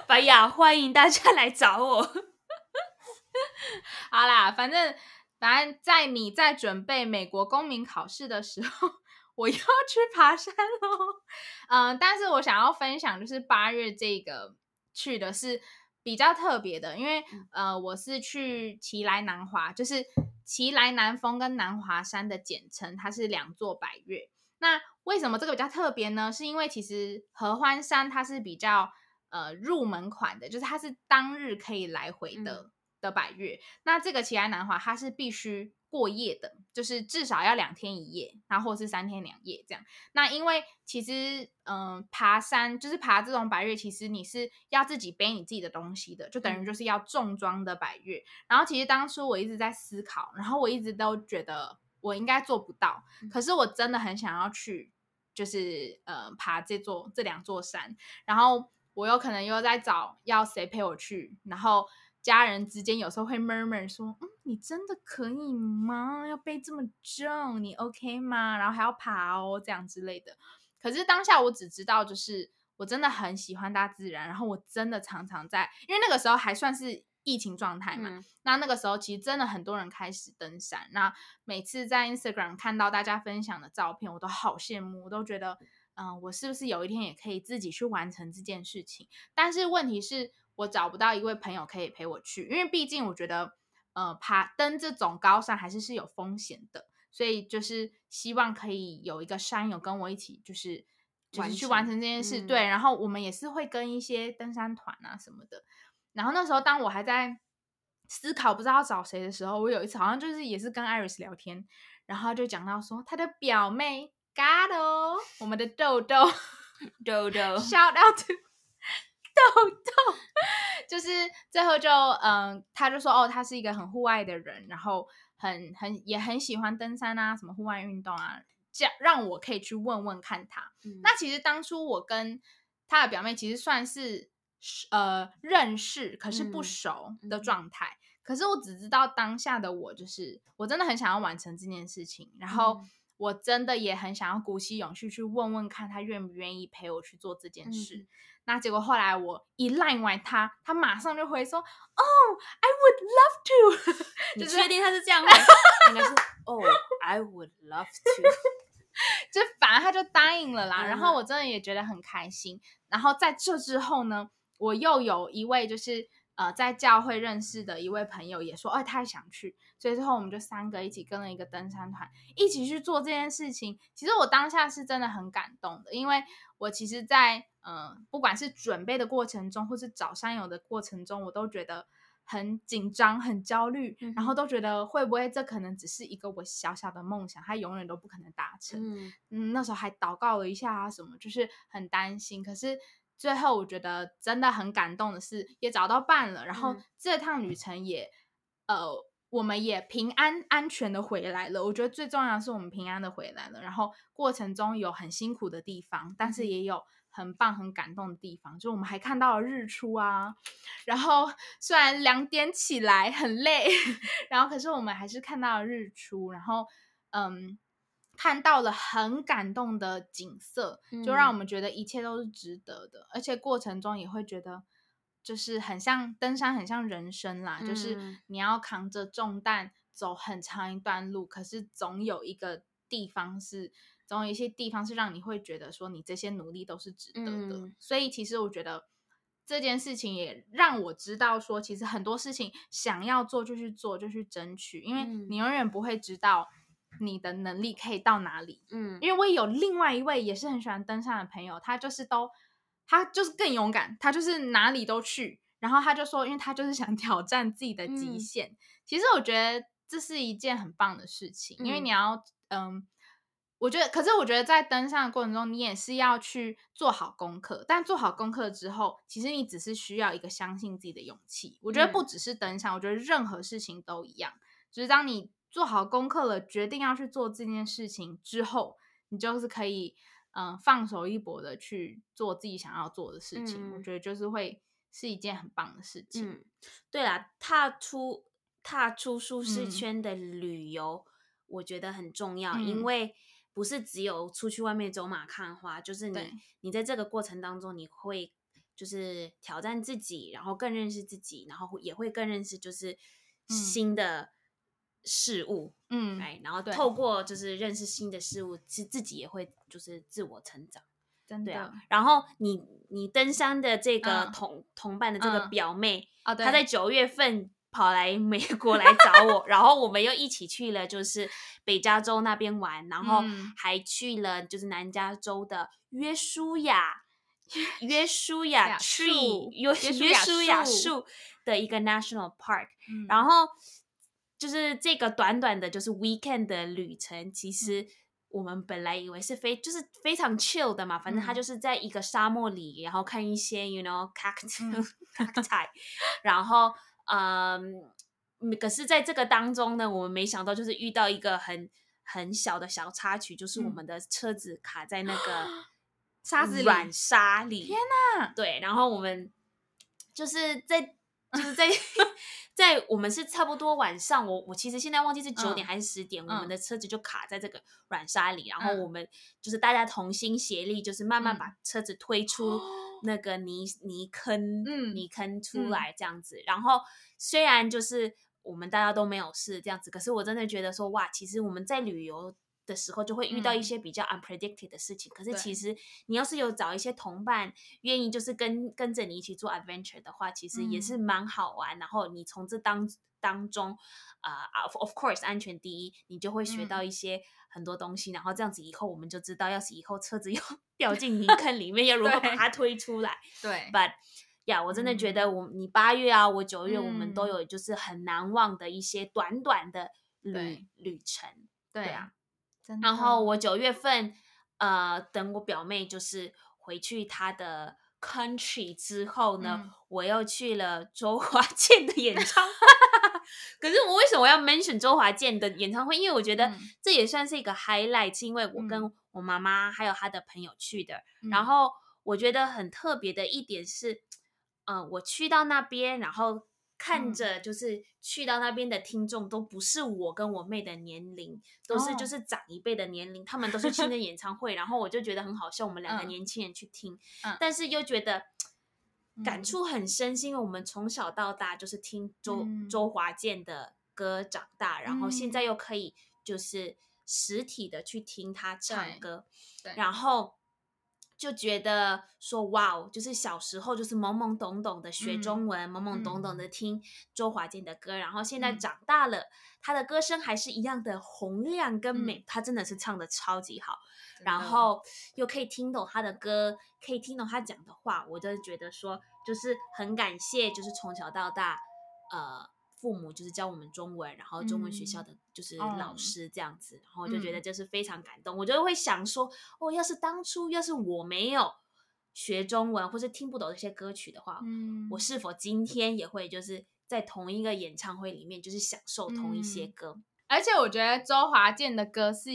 白雅，欢迎大家来找我。好啦，反正。反正在你在准备美国公民考试的时候，我又去爬山喽。嗯，但是我想要分享，就是八月这个去的是比较特别的，因为呃，我是去奇莱南华，就是奇莱南峰跟南华山的简称，它是两座百岳。那为什么这个比较特别呢？是因为其实合欢山它是比较呃入门款的，就是它是当日可以来回的。嗯的百岳，那这个奇莱南华它是必须过夜的，就是至少要两天一夜，然后或是三天两夜这样。那因为其实，嗯、呃，爬山就是爬这种百岳，其实你是要自己背你自己的东西的，就等于就是要重装的百岳。然后其实当初我一直在思考，然后我一直都觉得我应该做不到，可是我真的很想要去，就是呃爬这座这两座山，然后我有可能又在找要谁陪我去，然后。家人之间有时候会 murmur 说：“嗯，你真的可以吗？要背这么重，你 OK 吗？然后还要爬哦，这样之类的。”可是当下我只知道，就是我真的很喜欢大自然，然后我真的常常在，因为那个时候还算是疫情状态嘛。嗯、那那个时候其实真的很多人开始登山，那每次在 Instagram 看到大家分享的照片，我都好羡慕，我都觉得，嗯、呃，我是不是有一天也可以自己去完成这件事情？但是问题是。我找不到一位朋友可以陪我去，因为毕竟我觉得，呃，爬登这种高山还是是有风险的，所以就是希望可以有一个山友跟我一起，就是就是去完成这件事。嗯、对，然后我们也是会跟一些登山团啊什么的。然后那时候当我还在思考不知道要找谁的时候，我有一次好像就是也是跟 Iris 聊天，然后就讲到说他的表妹 Gado，我们的豆豆豆豆，shout out to 豆豆。就是最后就嗯，他就说哦，他是一个很户外的人，然后很很也很喜欢登山啊，什么户外运动啊，这样让我可以去问问看他。嗯、那其实当初我跟他的表妹其实算是呃认识，可是不熟的状态。嗯、可是我只知道当下的我就是我真的很想要完成这件事情，然后我真的也很想要鼓起勇气去问问看他愿不愿意陪我去做这件事。嗯那结果后来我一 line 完他，他马上就回说：“哦、oh,，I would love to。”你确定他是这样吗？应该是哦、oh,，I would love to。就反而他就答应了啦。嗯、然后我真的也觉得很开心。然后在这之后呢，我又有一位就是呃在教会认识的一位朋友也说：“哎，他也想去。”所以之后我们就三个一起跟了一个登山团，一起去做这件事情。其实我当下是真的很感动的，因为我其实，在呃，不管是准备的过程中，或是找山友的过程中，我都觉得很紧张、很焦虑，嗯、然后都觉得会不会这可能只是一个我小小的梦想，它永远都不可能达成。嗯，嗯，那时候还祷告了一下啊，什么就是很担心。可是最后我觉得真的很感动的是，也找到伴了，然后这趟旅程也，嗯、呃，我们也平安安全的回来了。我觉得最重要的是我们平安的回来了，然后过程中有很辛苦的地方，但是也有很棒很感动的地方，就我们还看到了日出啊。然后 虽然两点起来很累，然后可是我们还是看到了日出，然后嗯。看到了很感动的景色，就让我们觉得一切都是值得的，嗯、而且过程中也会觉得，就是很像登山，很像人生啦，嗯、就是你要扛着重担走很长一段路，可是总有一个地方是，总有一些地方是让你会觉得说你这些努力都是值得的。嗯、所以其实我觉得这件事情也让我知道说，其实很多事情想要做就去做，就去争取，因为你永远不会知道。你的能力可以到哪里？嗯，因为我有另外一位也是很喜欢登山的朋友，他就是都，他就是更勇敢，他就是哪里都去。然后他就说，因为他就是想 挑战自己的极限。嗯、其实我觉得这是一件很棒的事情，嗯、因为你要，嗯，我觉得，可是我觉得在登山的过程中，你也是要去做好功课。但做好功课之后，其实你只是需要一个相信自己的勇气。我觉得不只是登山，嗯、我觉得任何事情都一样，就是当你。做好功课了，决定要去做这件事情之后，你就是可以，嗯、呃，放手一搏的去做自己想要做的事情。嗯、我觉得就是会是一件很棒的事情。嗯、对啦，踏出踏出舒适圈的旅游，嗯、我觉得很重要，嗯、因为不是只有出去外面走马看花，就是你你在这个过程当中，你会就是挑战自己，然后更认识自己，然后也会更认识就是新的、嗯。事物，嗯，哎，然后透过就是认识新的事物，其实自己也会就是自我成长，真的。啊、然后你你登山的这个同、嗯、同伴的这个表妹，嗯哦、她在九月份跑来美国来找我，然后我们又一起去了就是北加州那边玩，然后还去了就是南加州的约书亚约书亚 tree 约约书亚树的一个 national park，、嗯、然后。就是这个短短的，就是 weekend 的旅程，其实我们本来以为是非就是非常 chill 的嘛，反正他就是在一个沙漠里，然后看一些 you know cactus cacti，然后嗯，可是在这个当中呢，我们没想到就是遇到一个很很小的小插曲，就是我们的车子卡在那个 沙子软沙里，天哪！对，然后我们就是在就是在。在我们是差不多晚上，我我其实现在忘记是九点还是十点，嗯、我们的车子就卡在这个软沙里，嗯、然后我们就是大家同心协力，就是慢慢把车子推出那个泥、嗯、泥坑，嗯、泥坑出来这样子。嗯、然后虽然就是我们大家都没有事这样子，可是我真的觉得说哇，其实我们在旅游。的时候就会遇到一些比较 unpredicted 的事情，嗯、可是其实你要是有找一些同伴愿意就是跟跟着你一起做 adventure 的话，其实也是蛮好玩。嗯、然后你从这当当中，啊、of of course 安全第一，你就会学到一些很多东西。嗯、然后这样子以后我们就知道，要是以后车子又 掉进泥坑里面，要如何把它推出来。对，But 呀，我真的觉得我你八月啊，我九月我们都有就是很难忘的一些短短的旅旅程。对啊。然后我九月份，呃，等我表妹就是回去她的 country 之后呢，嗯、我又去了周华 健的演唱会。可是我为什么要 mention 周华健的演唱会？因为我觉得这也算是一个 highlight，是因为我跟我妈妈还有她的朋友去的。嗯、然后我觉得很特别的一点是，嗯、呃，我去到那边，然后。看着就是去到那边的听众都不是我跟我妹的年龄，都是就是长一辈的年龄，oh. 他们都是听的 演唱会，然后我就觉得很好笑，我们两个年轻人去听，嗯、但是又觉得感触很深，是因为我们从小到大就是听周、嗯、周华健的歌长大，然后现在又可以就是实体的去听他唱歌，然后。就觉得说哇哦，就是小时候就是懵懵懂懂的学中文，嗯、懵懵懂懂的听周华健的歌，嗯、然后现在长大了，他的歌声还是一样的洪亮跟美，嗯、他真的是唱的超级好，然后又可以听懂他的歌，可以听懂他讲的话，我就觉得说就是很感谢，就是从小到大，呃。父母就是教我们中文，然后中文学校的就是老师这样子，嗯、然后就觉得就是非常感动。嗯、我就会想说，哦，要是当初要是我没有学中文或是听不懂这些歌曲的话，嗯，我是否今天也会就是在同一个演唱会里面，就是享受同一些歌？嗯、而且我觉得周华健的歌是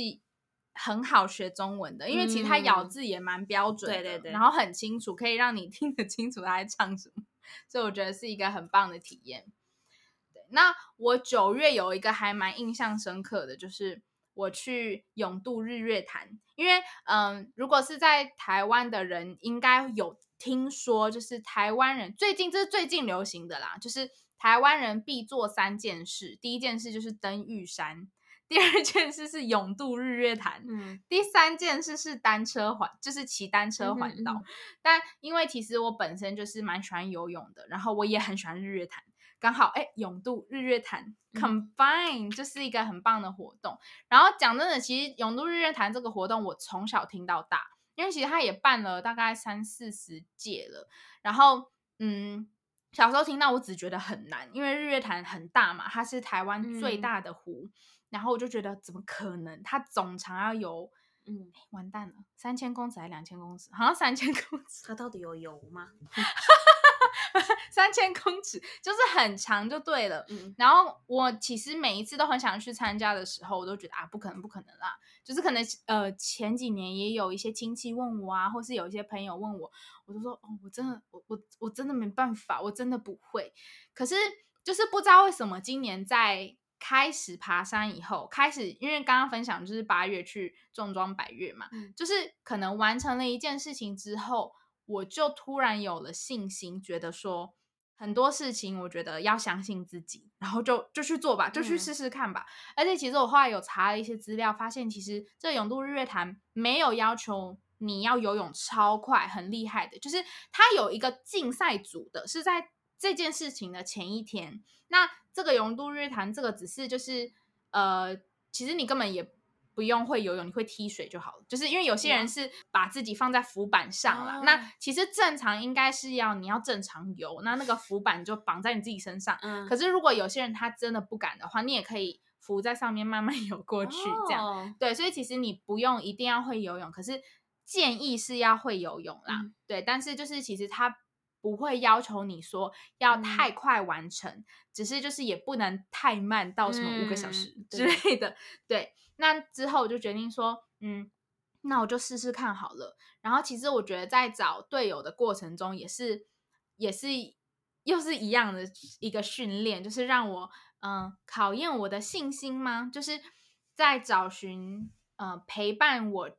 很好学中文的，因为其实他咬字也蛮标准的，对对对，然后很清楚，可以让你听得清楚他在唱什么，所以我觉得是一个很棒的体验。对，那我九月有一个还蛮印象深刻的，就是。我去永渡日月潭，因为嗯，如果是在台湾的人，应该有听说，就是台湾人最近这是最近流行的啦，就是台湾人必做三件事，第一件事就是登玉山，第二件事是永渡日月潭，嗯，第三件事是单车环，就是骑单车环岛。嗯嗯嗯。但因为其实我本身就是蛮喜欢游泳的，然后我也很喜欢日月潭。刚好哎，永渡日月潭 combine 就是一个很棒的活动。然后讲真的，其实永渡日月潭这个活动我从小听到大，因为其实他也办了大概三四十届了。然后嗯，小时候听到我只觉得很难，因为日月潭很大嘛，它是台湾最大的湖。嗯、然后我就觉得怎么可能？它总长要游，嗯，完蛋了，三千公尺还是两千公尺？好像三千公 尺。它到底有游吗？三千公尺就是很长，就对了。嗯，然后我其实每一次都很想去参加的时候，我都觉得啊，不可能，不可能啦。就是可能呃，前几年也有一些亲戚问我啊，或是有一些朋友问我，我就说哦，我真的，我我我真的没办法，我真的不会。可是就是不知道为什么，今年在开始爬山以后，开始因为刚刚分享就是八月去重装百岳嘛，嗯，就是可能完成了一件事情之后。我就突然有了信心，觉得说很多事情，我觉得要相信自己，然后就就去做吧，就去试试看吧。嗯。而且其实我后来有查了一些资料，发现其实这永渡日月潭没有要求你要游泳超快，很厉害的，就是它有一个竞赛组的，是在这件事情的前一天。那这个永渡日月潭这个只是就是呃，其实你根本也。不用会游泳，你会踢水就好了。就是因为有些人是把自己放在浮板上了，那其实正常应该是要你要正常游，那那个浮板就绑在你自己身上。嗯。可是如果有些人他真的不敢的话，你也可以浮在上面慢慢 游过去，这样。哦。对，所以其实你不用一定要会游泳，可是建议是要会游泳啦。嗯。对，但是就是其实他不会要求你说要太快完成，嗯。只是就是也不能太慢到什么五个小时之类的。嗯。对。那之后我就决定说，嗯，那我就试试看好了。然后其实我觉得在找队友的过程中，也是也是又是一样的一个训练，就是让我嗯考验我的信心吗？就是在找寻呃陪伴我，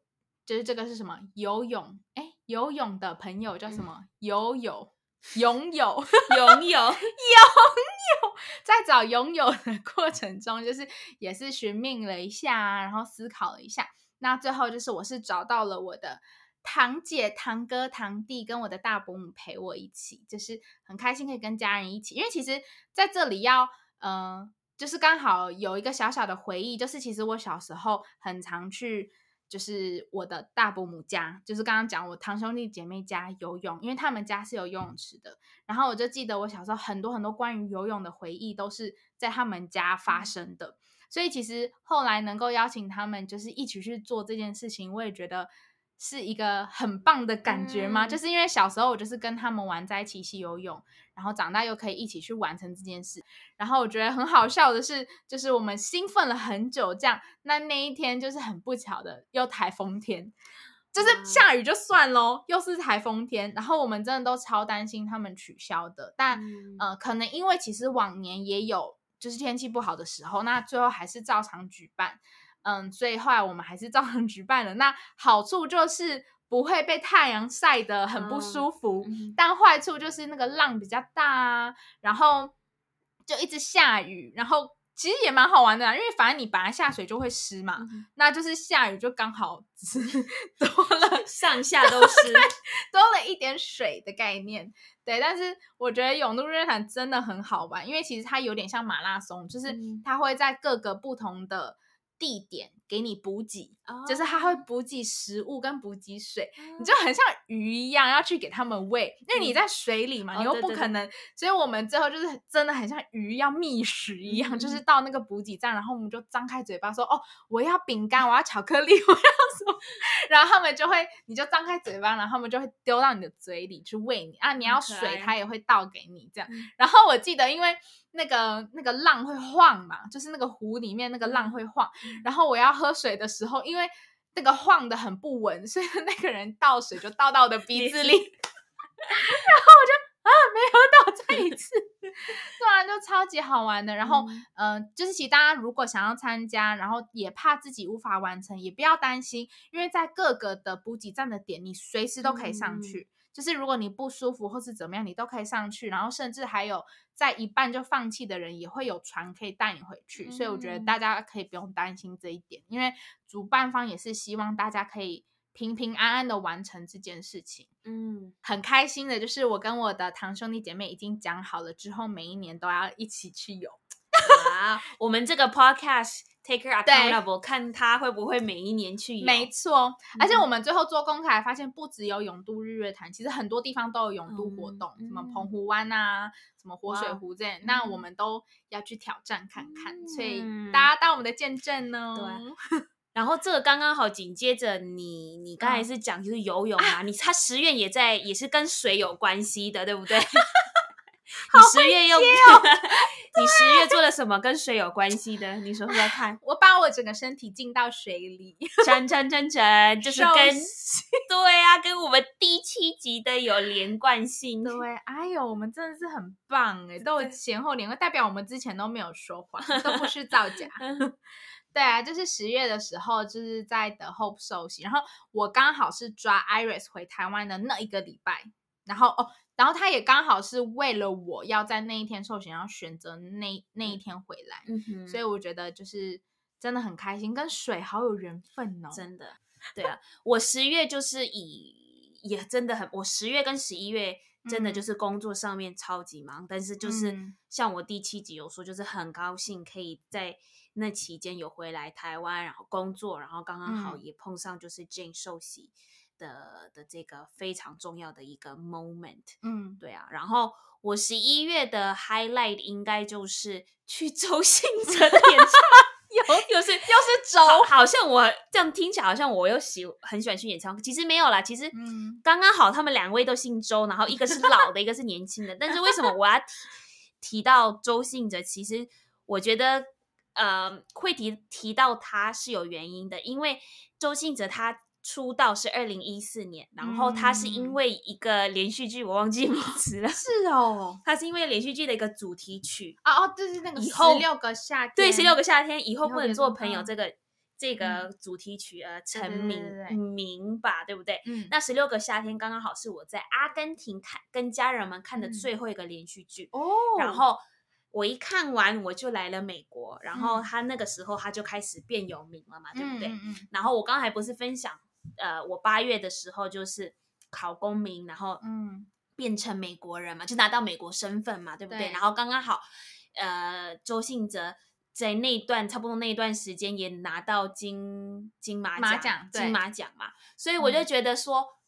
就是这个是什么游泳？哎，游泳的朋友叫什么？游泳。拥有，拥有，拥有，在找拥有的过程中，就是也是寻觅了一下，然后思考了一下，那最后就是我是找到了我的堂姐、堂哥、堂弟跟我的大伯母陪我一起，就是很开心可以跟家人一起，因为其实在这里要，嗯、呃，就是刚好有一个小小的回忆，就是其实我小时候很常去。就是我的大伯母家，就是刚刚讲我堂兄弟姐妹家游泳，因为他们家是有游泳池的。然后我就记得我小时候很多很多关于游泳的回忆都是在他们家发生的。所以其实后来能够邀请他们，就是一起去做这件事情，我也觉得。是一个很棒的感觉吗？嗯、就是因为小时候我就是跟他们玩在一起，一起游泳，然后长大又可以一起去完成这件事。然后我觉得很好笑的是，就是我们兴奋了很久，这样那那一天就是很不巧的又台风天，就是下雨就算喽，又是台风天。然后我们真的都超担心他们取消的，但、嗯、呃，可能因为其实往年也有就是天气不好的时候，那最后还是照常举办。嗯，所以后来我们还是照常 举办了。那好处就是不会被太阳晒得很不舒服，嗯、但坏处就是那个浪比较大啊，然后就一直下雨，然后其实也蛮好玩的啦，因为反正你本来下水就会湿嘛，嗯、那就是下雨就刚好只是 多了上下都湿，多了一点水的概念。对，但是我觉得永渡日月潭真的很好玩，因为其实它有点像马拉松，就是它会在各个不同的。地点给你补给，oh. 就是它会补给食物跟补给水，oh. 你就很像鱼一样要去给它们喂，因为你在水里嘛，oh, 你又不可能，所以我们最后就是真的很像鱼要觅食一样，就是到那个补给站，然后我们就张开嘴巴说：“哦，我要饼干，我要巧克力，我要什么？”然后他们就会，你就张开嘴巴，然后他们就会丢到你的嘴里去喂你啊，你要水，他也会倒给你这样。然后我记得，因为。那个那个浪会晃嘛，就是那个湖里面那个浪会晃，嗯、然后我要喝水的时候，因为那个晃的很不稳，所以 那个人倒水就倒到我的鼻子里，然后我就啊没有倒，再一次，做完就超级好玩的。然后嗯、呃，就是其实大家如果想要参加，然后也怕自己无法完成，也不要担心，因为在各个的补给站的点，你随时都可以上去。嗯就是如果你不舒服或是怎么样，你都可以上去，然后甚至还有在一半就放弃的人也会有船可以带你回去，嗯、所以我觉得大家可以不用担心这一点，因为主办方也是希望大家可以平平安安的完成这件事情。嗯，很开心的就是我跟我的堂兄弟姐妹已经讲好了，之后每一年都要一起去游。啊，我们这个 podcast。Take her accountable，看他会不会每一年去。没错，而且我们最后做公开发现，不只有永渡日月潭，其实很多地方都有永渡活动，嗯、什么澎湖湾啊，什么活水湖这样，那我们都要去挑战看看，嗯、所以大家当我们的见证呢。对。然后这个刚刚好紧接着你，你刚才是讲就是游泳啊，嗯、你他十月也在，也是跟水有关系的，对不对？你十月又，你十月做了什么跟水有关系的？你说说看。我把我整个身体浸到水里，真真真真，就是跟对啊，跟我们第七集的有连贯性。对，哎呦，我们真的是很棒哎，都有前后连贯，代表我们之前都没有说谎，都不是造假。对啊，就是十月的时候，就是在 The Hope 受洗，然后我刚好是抓 Iris 回台湾的那一个礼拜，然后哦。然后他也刚好是为了我要在那一天受洗，然后选择那那一天回来，所以我觉得就是真的很开心，跟水好有缘分哦，真的。对啊，我十月就是以也真的很，我十月跟十一月真的就是工作上面超级忙，嗯、但是就是像我第七集有说，就是很高兴可以在那期间有回来台湾，然后工作，然后刚刚好也碰上就是 Jane 受洗。的的这个非常重要的一个 moment，嗯，对啊，然后我十一月的 highlight 应该就是去周兴哲的演唱 会，又又是又是周，好像我这样听起来好像我又喜很喜欢去演唱会，其实没有啦，其实刚刚好他们两位都姓周，然后一个是老的，一个是年轻的，但是为什么我要提提到周兴哲？其实我觉得呃会提提到他是有原因的，因为周信哲他。出道是二零一四年，然后他是因为一个连续剧，我忘记 名字了。是哦，他是因为连续剧的一个主题曲哦哦，对对，那个十六个夏天，对，十六个夏天以后不能做朋友这个这个主题曲而成名名吧，对不对？嗯，那十六个夏天刚刚好是我在阿根廷看跟家人们看的最后一个连续剧哦，然后我一看完我就来了美国，然后他那个时候他就开始变有名了嘛，对不对？嗯，然后我刚才不是分享。呃，我八月的时候就是考公民，然后嗯，变成美国人嘛，就拿到美国身份嘛，对不对？对，然后刚刚好，呃，周信哲在那一段差不多那一段时间也拿到金金马奖，金马奖嘛，所以我就觉得说，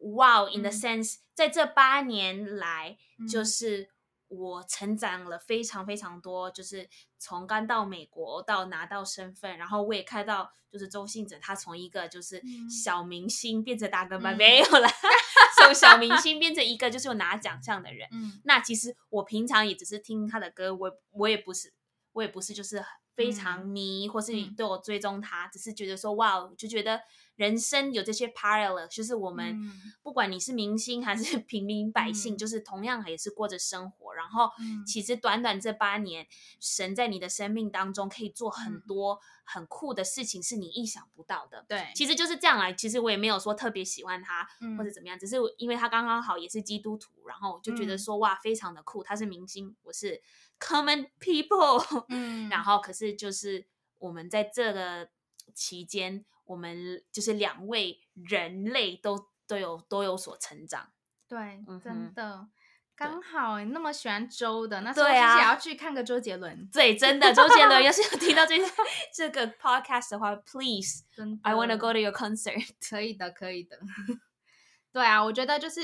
嗯，Wow，in the sense，嗯，在这八年来，就是。我成长了非常非常多，就是从刚到美国到拿到身份，然后我也看到，就是周兴哲他从一个就是小明星变成大跟班，嗯、没有了，从小明星变成一个就是有拿奖项的人。嗯，那其实我平常也只是听他的歌，我我也不是，我也不是就是非常迷，嗯、或是你对我追踪他，嗯、只是觉得说哇，就觉得。人生有这些 parallel，就是我们不管你是明星还是 平民百姓，嗯、就是同样也是过着生活。然后，其实短短这八年，神在你的生命当中可以做很多很酷的事情，是你意想不到的。对，其实就是这样来。其实我也没有说特别喜欢他或者怎么样，只是因为他刚刚好也是基督徒，然后就觉得说哇，非常的酷。他是明星，我是 common people。嗯，然后可是就是我们在这个期间。我们就是两位人类都都有都有所成长，对，嗯、真的。刚好你那么喜欢周的，那对啊，也要去看个周杰伦。对，真的，周杰伦 要是有听到这这个 podcast 的话，please，I wanna go to your concert。可以的，可以的。对啊，我觉得就是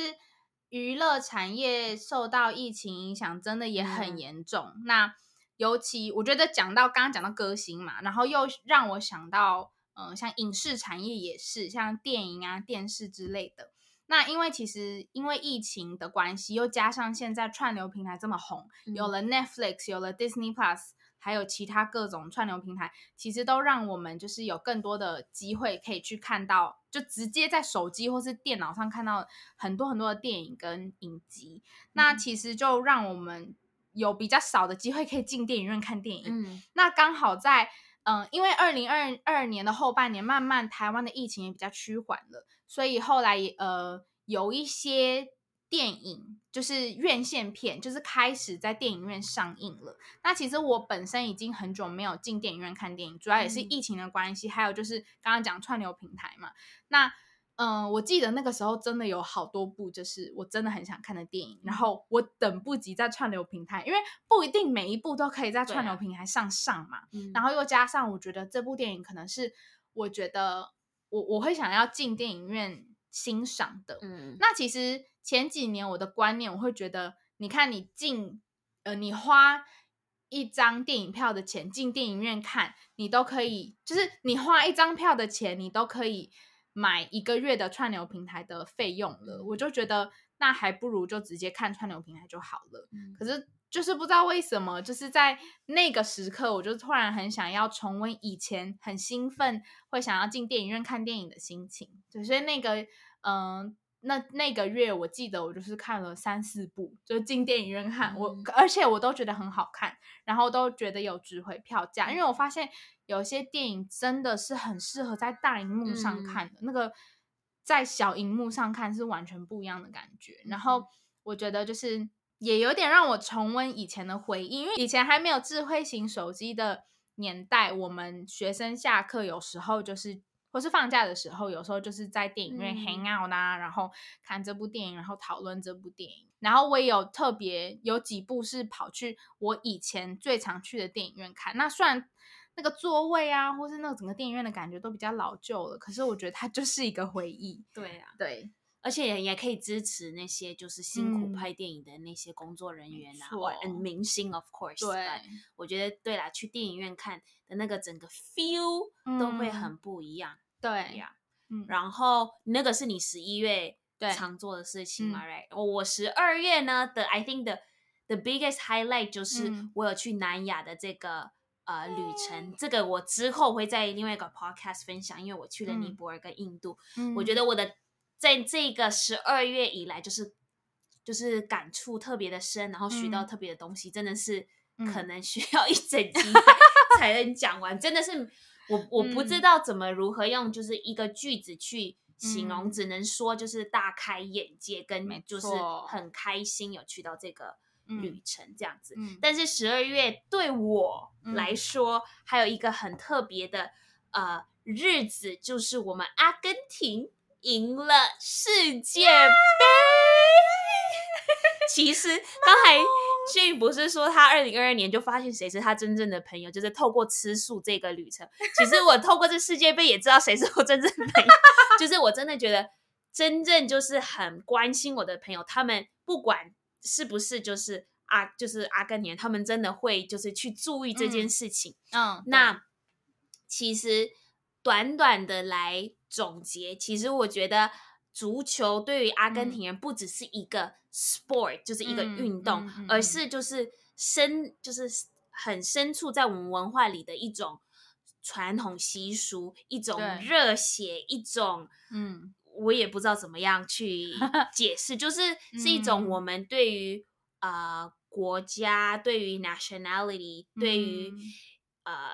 娱乐产业受到疫情影响，真的也很严重。嗯、那尤其我觉得讲到刚刚讲到歌星嘛，然后又让我想到，嗯、呃，像影视产业也是，像电影啊、电视之类的。那因为其实因为疫情的关系，又加上现在串流平台这么红，嗯、有了 Netflix，有了 Disney Plus，还有其他各种串流平台，其实都让我们就是有更多的机会可以去看到，就直接在手机或是电脑上看到很多很多的电影跟影集。嗯、那其实就让我们有比较少的机会可以进电影院看电影。嗯、那刚好在嗯，因为二零二二年的后半年，慢慢台湾的疫情也比较趋缓了。所以后来也呃有一些电影就是院线片，就是开始在电影院上映了。那其实我本身已经很久没有进电影院看电影，主要也是疫情的关系，嗯、还有就是刚刚讲串流平台嘛。那嗯、呃，我记得那个时候真的有好多部，就是我真的很想看的电影，然后我等不及在串流平台，因为不一定每一部都可以在串流平台上上嘛。嗯、然后又加上我觉得这部电影可能是我觉得。我我会想要进电影院欣赏的，嗯，那其实前几年我的观念，我会觉得，你看你进，呃，你花一张电影票的钱进电影院看，你都可以，就是你花一张票的钱，你都可以买一个月的串流平台的费用了，嗯，我就觉得那还不如就直接看串流平台就好了，嗯，可是。就是不知道为什么，就是在那个时刻，我就突然很想要重温以前很兴奋，会想要进电影院看电影的心情。对，所以那个，嗯、呃，那那个月，我记得我就是看了三四部，就进电影院看。我而且我都觉得很好看，然后都觉得有值回票价，因为我发现有些电影真的是很适合在大荧幕上看的，嗯、那个在小荧幕上看是完全不一样的感觉。然后我觉得就是。也有点让我重温以前的回忆，因为以前还没有智慧型手机的年代，我们学生下课有时候就是，或是放假的时候，有时候就是在电影院 hang out 啊，嗯、然后看这部电影，然后讨论这部电影。然后我也有特别有几部是跑去我以前最常去的电影院看。那虽然那个座位啊，或是那个整个电影院的感觉都比较老旧了，可是我觉得它就是一个回忆。对啊，对。而且也可以支持那些就是辛苦拍电影的那些工作人员啊，或、嗯、明星，of course。对，我觉得对啦，去电影院看的那个整个 feel 都会很不一样。对呀，嗯。然后那个是你十一月常做的事情嘛，right？、嗯、我十二月呢的，I think the the biggest highlight 就是我有去南亚的这个、嗯、呃旅程。嗯、这个我之后会在另外一个 podcast 分享，因为我去了尼泊尔跟印度。嗯、我觉得我的。在这个十二月以来，就是就是感触特别的深，然后学到特别的东西，嗯、真的是可能需要一整集才能讲完。嗯、真的是我我不知道怎么如何用就是一个句子去形容，嗯、只能说就是大开眼界，跟就是很开心有去到这个旅程这样子。嗯、但是十二月对我来说，嗯、还有一个很特别的呃日子，就是我们阿根廷。赢了世界杯。其实刚才俊不是说他二零二二年就发现谁是他真正的朋友，就是透过吃素这个旅程。其实我透过这世界杯也知道谁是我真正的朋友，就是我真的觉得真正就是很关心我的朋友，他们不管是不是就是阿就是阿根廷，他们真的会就是去注意这件事情。嗯，嗯那其实短短的来。总结，其实我觉得足球对于阿根廷人不只是一个 sport，、嗯、就是一个运动，而是就是深，就是很深处在我们文化里的一种传统习俗，一种热血，一种嗯，我也不知道怎么样去 解释，就是是一种我们对于啊、呃、国家，对于 nationality，对于、嗯、呃。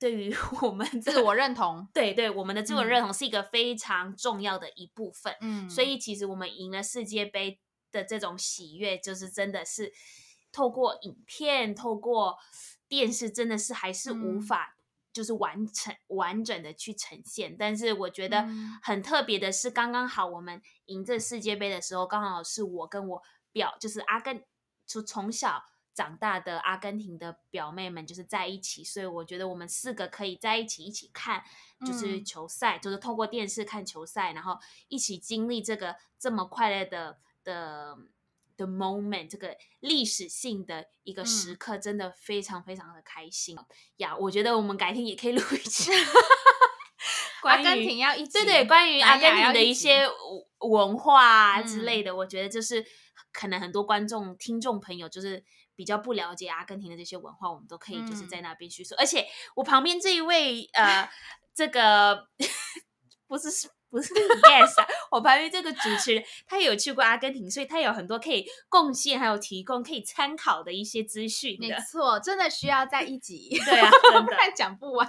对于 我们自我认同，对对，我们的自我认同是一个非常重要的一部分。嗯，所以其实我们赢了世界杯的这种喜悦，就是真的是透过影片、透过电视，真的是还是无法就是完成、嗯、完整的去呈现。但是我觉得很特别的是，刚刚好我们赢这世界杯的时候，刚好是我跟我表，就是阿根，就从小长大的阿根廷的表妹们就是在一起，所以我觉得我们四个可以在一起一起看，就是球赛，嗯、就是透过电视看球赛，然后一起经历这个这么快乐的的的 moment，这个历史性的一个时刻，真的非常非常的开心呀！嗯 yeah, 我觉得我们改天也可以录一期。阿根廷要一起，对对，关于阿根廷的一些文化啊之类的，我觉得就是可能很多观众、听众朋友就是比较不了解阿根廷的这些文化，我们都可以就是在那边叙述。而且我旁边这一位呃，这个 不是。不是 啊，我旁边这个主持人他也有去过阿根廷，所以他有很多可以贡献还有提供可以参考的一些资讯。没错，真的需要在一集，对啊，不然讲不完，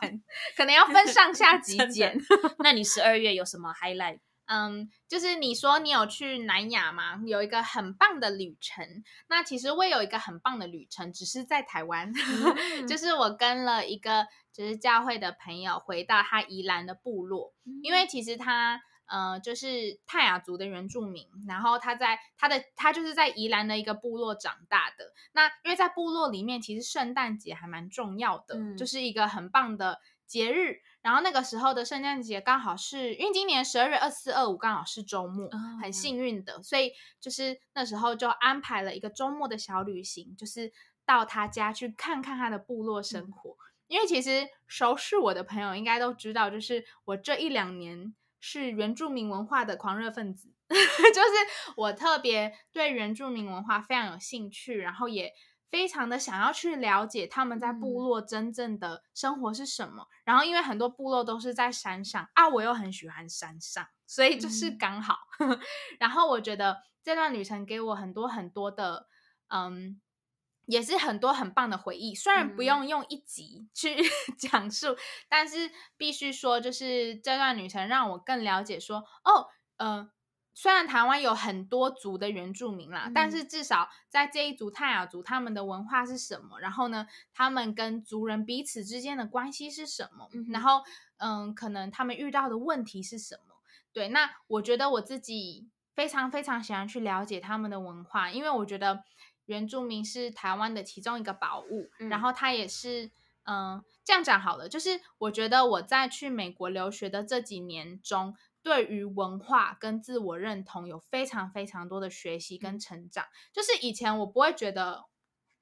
可能要分上下集剪。那你十二月有什么 highlight？嗯，就是你说你有去南亚吗？有一个很棒的旅程。那其实我也有一个很棒的旅程，只是在台湾，嗯、就是我跟了一个就是教会的朋友回到他宜兰的部落，嗯、因为其实他呃就是泰雅族的原住民，然后他在他的他就是在宜兰的一个部落长大的。那因为在部落里面，其实圣诞节还蛮重要的，嗯、就是一个很棒的节日。然后那个时候的圣诞节刚好是因为今年十二月二四二五刚好是周末，很幸运的，所以就是那时候就安排了一个周末的小旅行，就是到他家去看看他的部落生活。因为其实熟识我的朋友应该都知道，就是我这一两年是原住民文化的狂热分子，就是我特别对原住民文化非常有兴趣，然后也。非常的想要去了解他们在部落真正的生活是什么，嗯、然后因为很多部落都是在山上啊，我又很喜欢山上，所以就是刚好。嗯、然后我觉得这段旅程给我很多很多的，嗯，也是很多很棒的回忆。虽然不用用一集去 讲述，嗯、但是必须说，就是这段旅程让我更了解说，哦，嗯、呃。虽然台湾有很多族的原住民啦，嗯、但是至少在这一族泰雅族，他们的文化是什么？然后呢，他们跟族人彼此之间的关系是什么？嗯、然后，嗯，可能他们遇到的问题是什么？对，那我觉得我自己非常非常喜欢去了解他们的文化，因为我觉得原住民是台湾的其中一个宝物，嗯、然后他也是，嗯，这样讲好了，就是我觉得我在去美国留学的这几年中。对于文化跟自我认同有非常非常多的学习跟成长，就是以前我不会觉得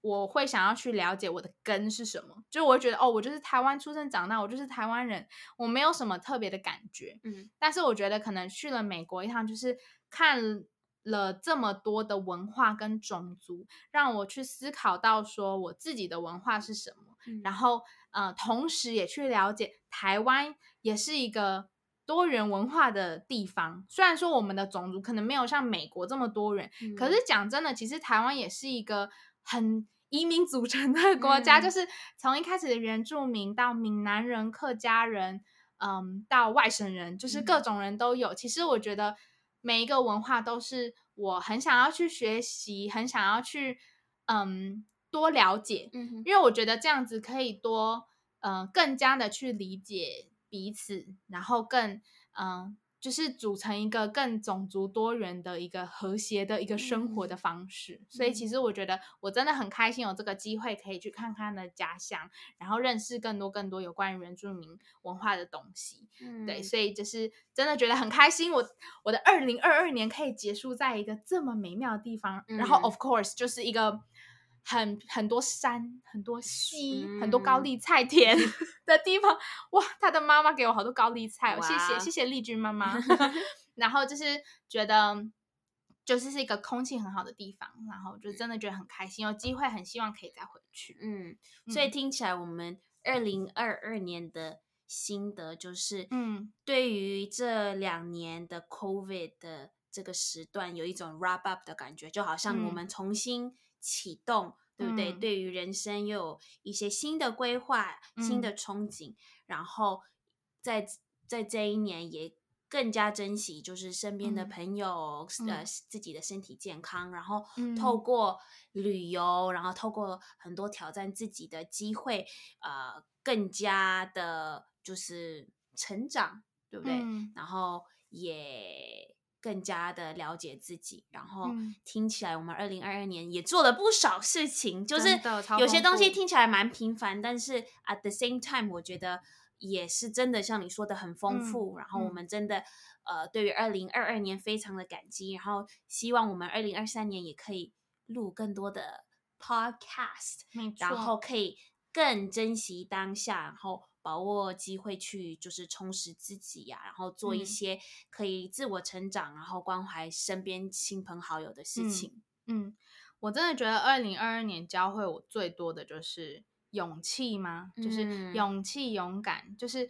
我会想要去了解我的根是什么，就我会觉得哦，我就是台湾出生长大，我就是台湾人，我没有什么特别的感觉。嗯，但是我觉得可能去了美国一趟，就是看了这么多的文化跟种族，让我去思考到说我自己的文化是什么，嗯，然后呃，同时也去了解台湾也是一个。多元文化的地方，虽然说我们的种族可能没有像美国这么多元，嗯、可是讲真的，其实台湾也是一个很移民组成的国家，嗯、就是从一开始的原住民到闽南人、客家人，嗯，到外省人，就是各种人都有。嗯、其实我觉得每一个文化都是我很想要去学习，很想要去嗯多了解，嗯、因为我觉得这样子可以多嗯更加的去理解。彼此，然后更嗯，就是组成一个更种族多元的一个和谐的一个生活的方式。嗯、所以，其实我觉得我真的很开心有这个机会可以去看看的家乡，然后认识更多更多有关于原住民文化的东西。嗯，对，所以就是真的觉得很开心。我我的二零二二年可以结束在一个这么美妙的地方，嗯、然后 of course 就是一个。很很多山，很多溪，嗯、很多高丽菜田 的地方。哇，他的妈妈给我好多高丽菜哦，谢谢谢谢丽君妈妈。然后就是觉得，就是是一个空气很好的地方，然后就真的觉得很开心，有机会很希望可以再回去。嗯，所以听起来我们二零二二年的心得就是，嗯，对于这两年的 COVID 的这个时段，有一种 wrap up 的感觉，就好像我们重新。启动，对不对？嗯、对于人生又有一些新的规划、嗯、新的憧憬，然后在在这一年也更加珍惜，就是身边的朋友，嗯、呃，自己的身体健康，然后透过旅游，嗯、然后透过很多挑战自己的机会，呃，更加的就是成长，对不对？嗯、然后也更加的了解自己，然后听起来我们二零二二年也做了不少事情，就是有些东西听起来蛮平凡，但是 at the same time，我觉得也是真的像你说的很丰富。嗯、然后我们真的、嗯、呃，对于二零二二年非常的感激，然后希望我们二零二三年也可以录更多的 podcast，然后可以更珍惜当下，然后。把握机会去就是充实自己呀、啊，然后做一些可以自我成长，嗯、然后关怀身边亲朋好友的事情。嗯，嗯我真的觉得二零二二年教会我最多的就是勇气吗？嗯、就是勇气、勇敢。就是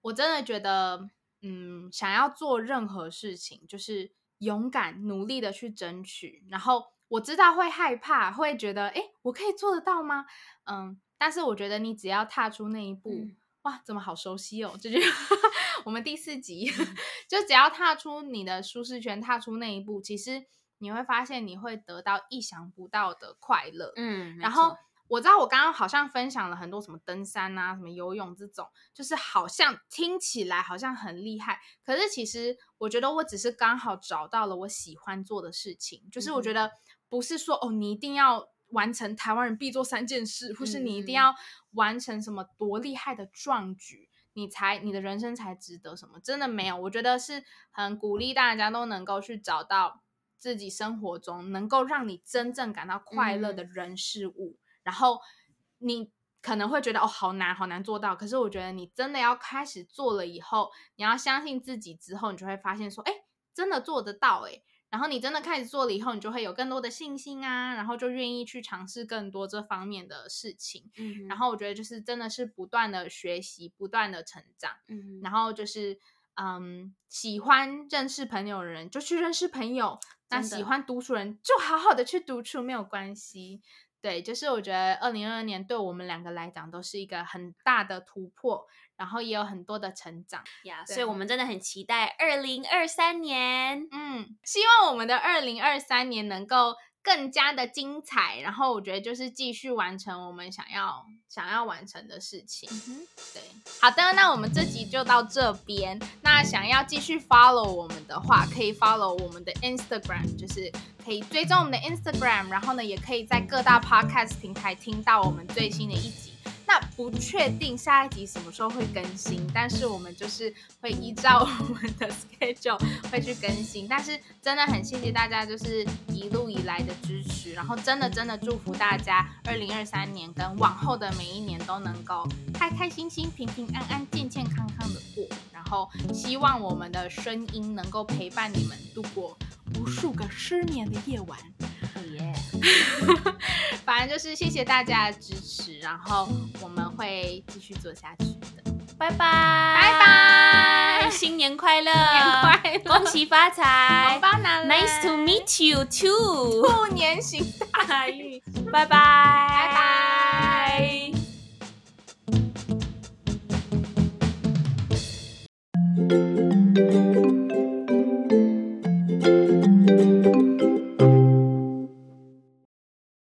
我真的觉得，嗯，想要做任何事情，就是勇敢努力的去争取。然后我知道会害怕，会觉得，哎，我可以做得到吗？嗯。但是我觉得你只要踏出那一步，嗯、哇，怎么好熟悉哦！这就 我们第四集，嗯、就只要踏出你的舒适圈，踏出那一步，其实你会发现你会得到意想不到的快乐。嗯，然后我知道我刚刚好像分享了很多什么登山啊、什么游泳这种，就是好像听起来好像很厉害，可是其实我觉得我只是刚好找到了我喜欢做的事情，就是我觉得不是说哦，你一定要。完成台湾人必做三件事，或是你一定要完成什么多厉害的壮举，嗯、你才你的人生才值得什么？真的没有，我觉得是很鼓励大家都能够去找到自己生活中能够让你真正感到快乐的人事物。嗯、然后你可能会觉得哦，好难，好难做到。可是我觉得你真的要开始做了以后，你要相信自己之后，你就会发现说，哎，真的做得到，哎。然后你真的开始做了以后，你就会有更多的信心啊，然后就愿意去尝试更多这方面的事情。嗯，然后我觉得就是真的是不断的学习，不断的成长。嗯，然后就是嗯，喜欢认识朋友的人就去认识朋友，那喜欢独处人就好好的去独处，没有关系。对，就是我觉得二零二二年对我们两个来讲都是一个很大的突破，然后也有很多的成长呀，yeah, 所以我们真的很期待二零二三年。嗯，希望我们的二零二三年能够更加的精彩，然后我觉得就是继续完成我们想要想要完成的事情。嗯哼，对，好的，那我们这集就到这边。那想要继续 follow 我们的话，可以 follow 我们的 Instagram，就是可以追踪我们的 Instagram，然后呢，也可以在各大 podcast 平台听到我们最新的一集。那不确定下一集什么时候会更新，但是我们就是会依照我们的 schedule 会去更新。但是真的很谢谢大家，就是一路以来的支持，然后真的真的祝福大家，二零二三年跟往后的每一年都能够开开心心、平平安安、健健康康的过。然后希望我们的声音能够陪伴你们度过无数个失眠的夜晚。反正就是谢谢大家的支持，然后我们会继续做下去的。拜拜，拜拜，新年快乐，恭喜发财，红包拿来。Nice to meet you too。兔年行大运，拜拜，拜拜。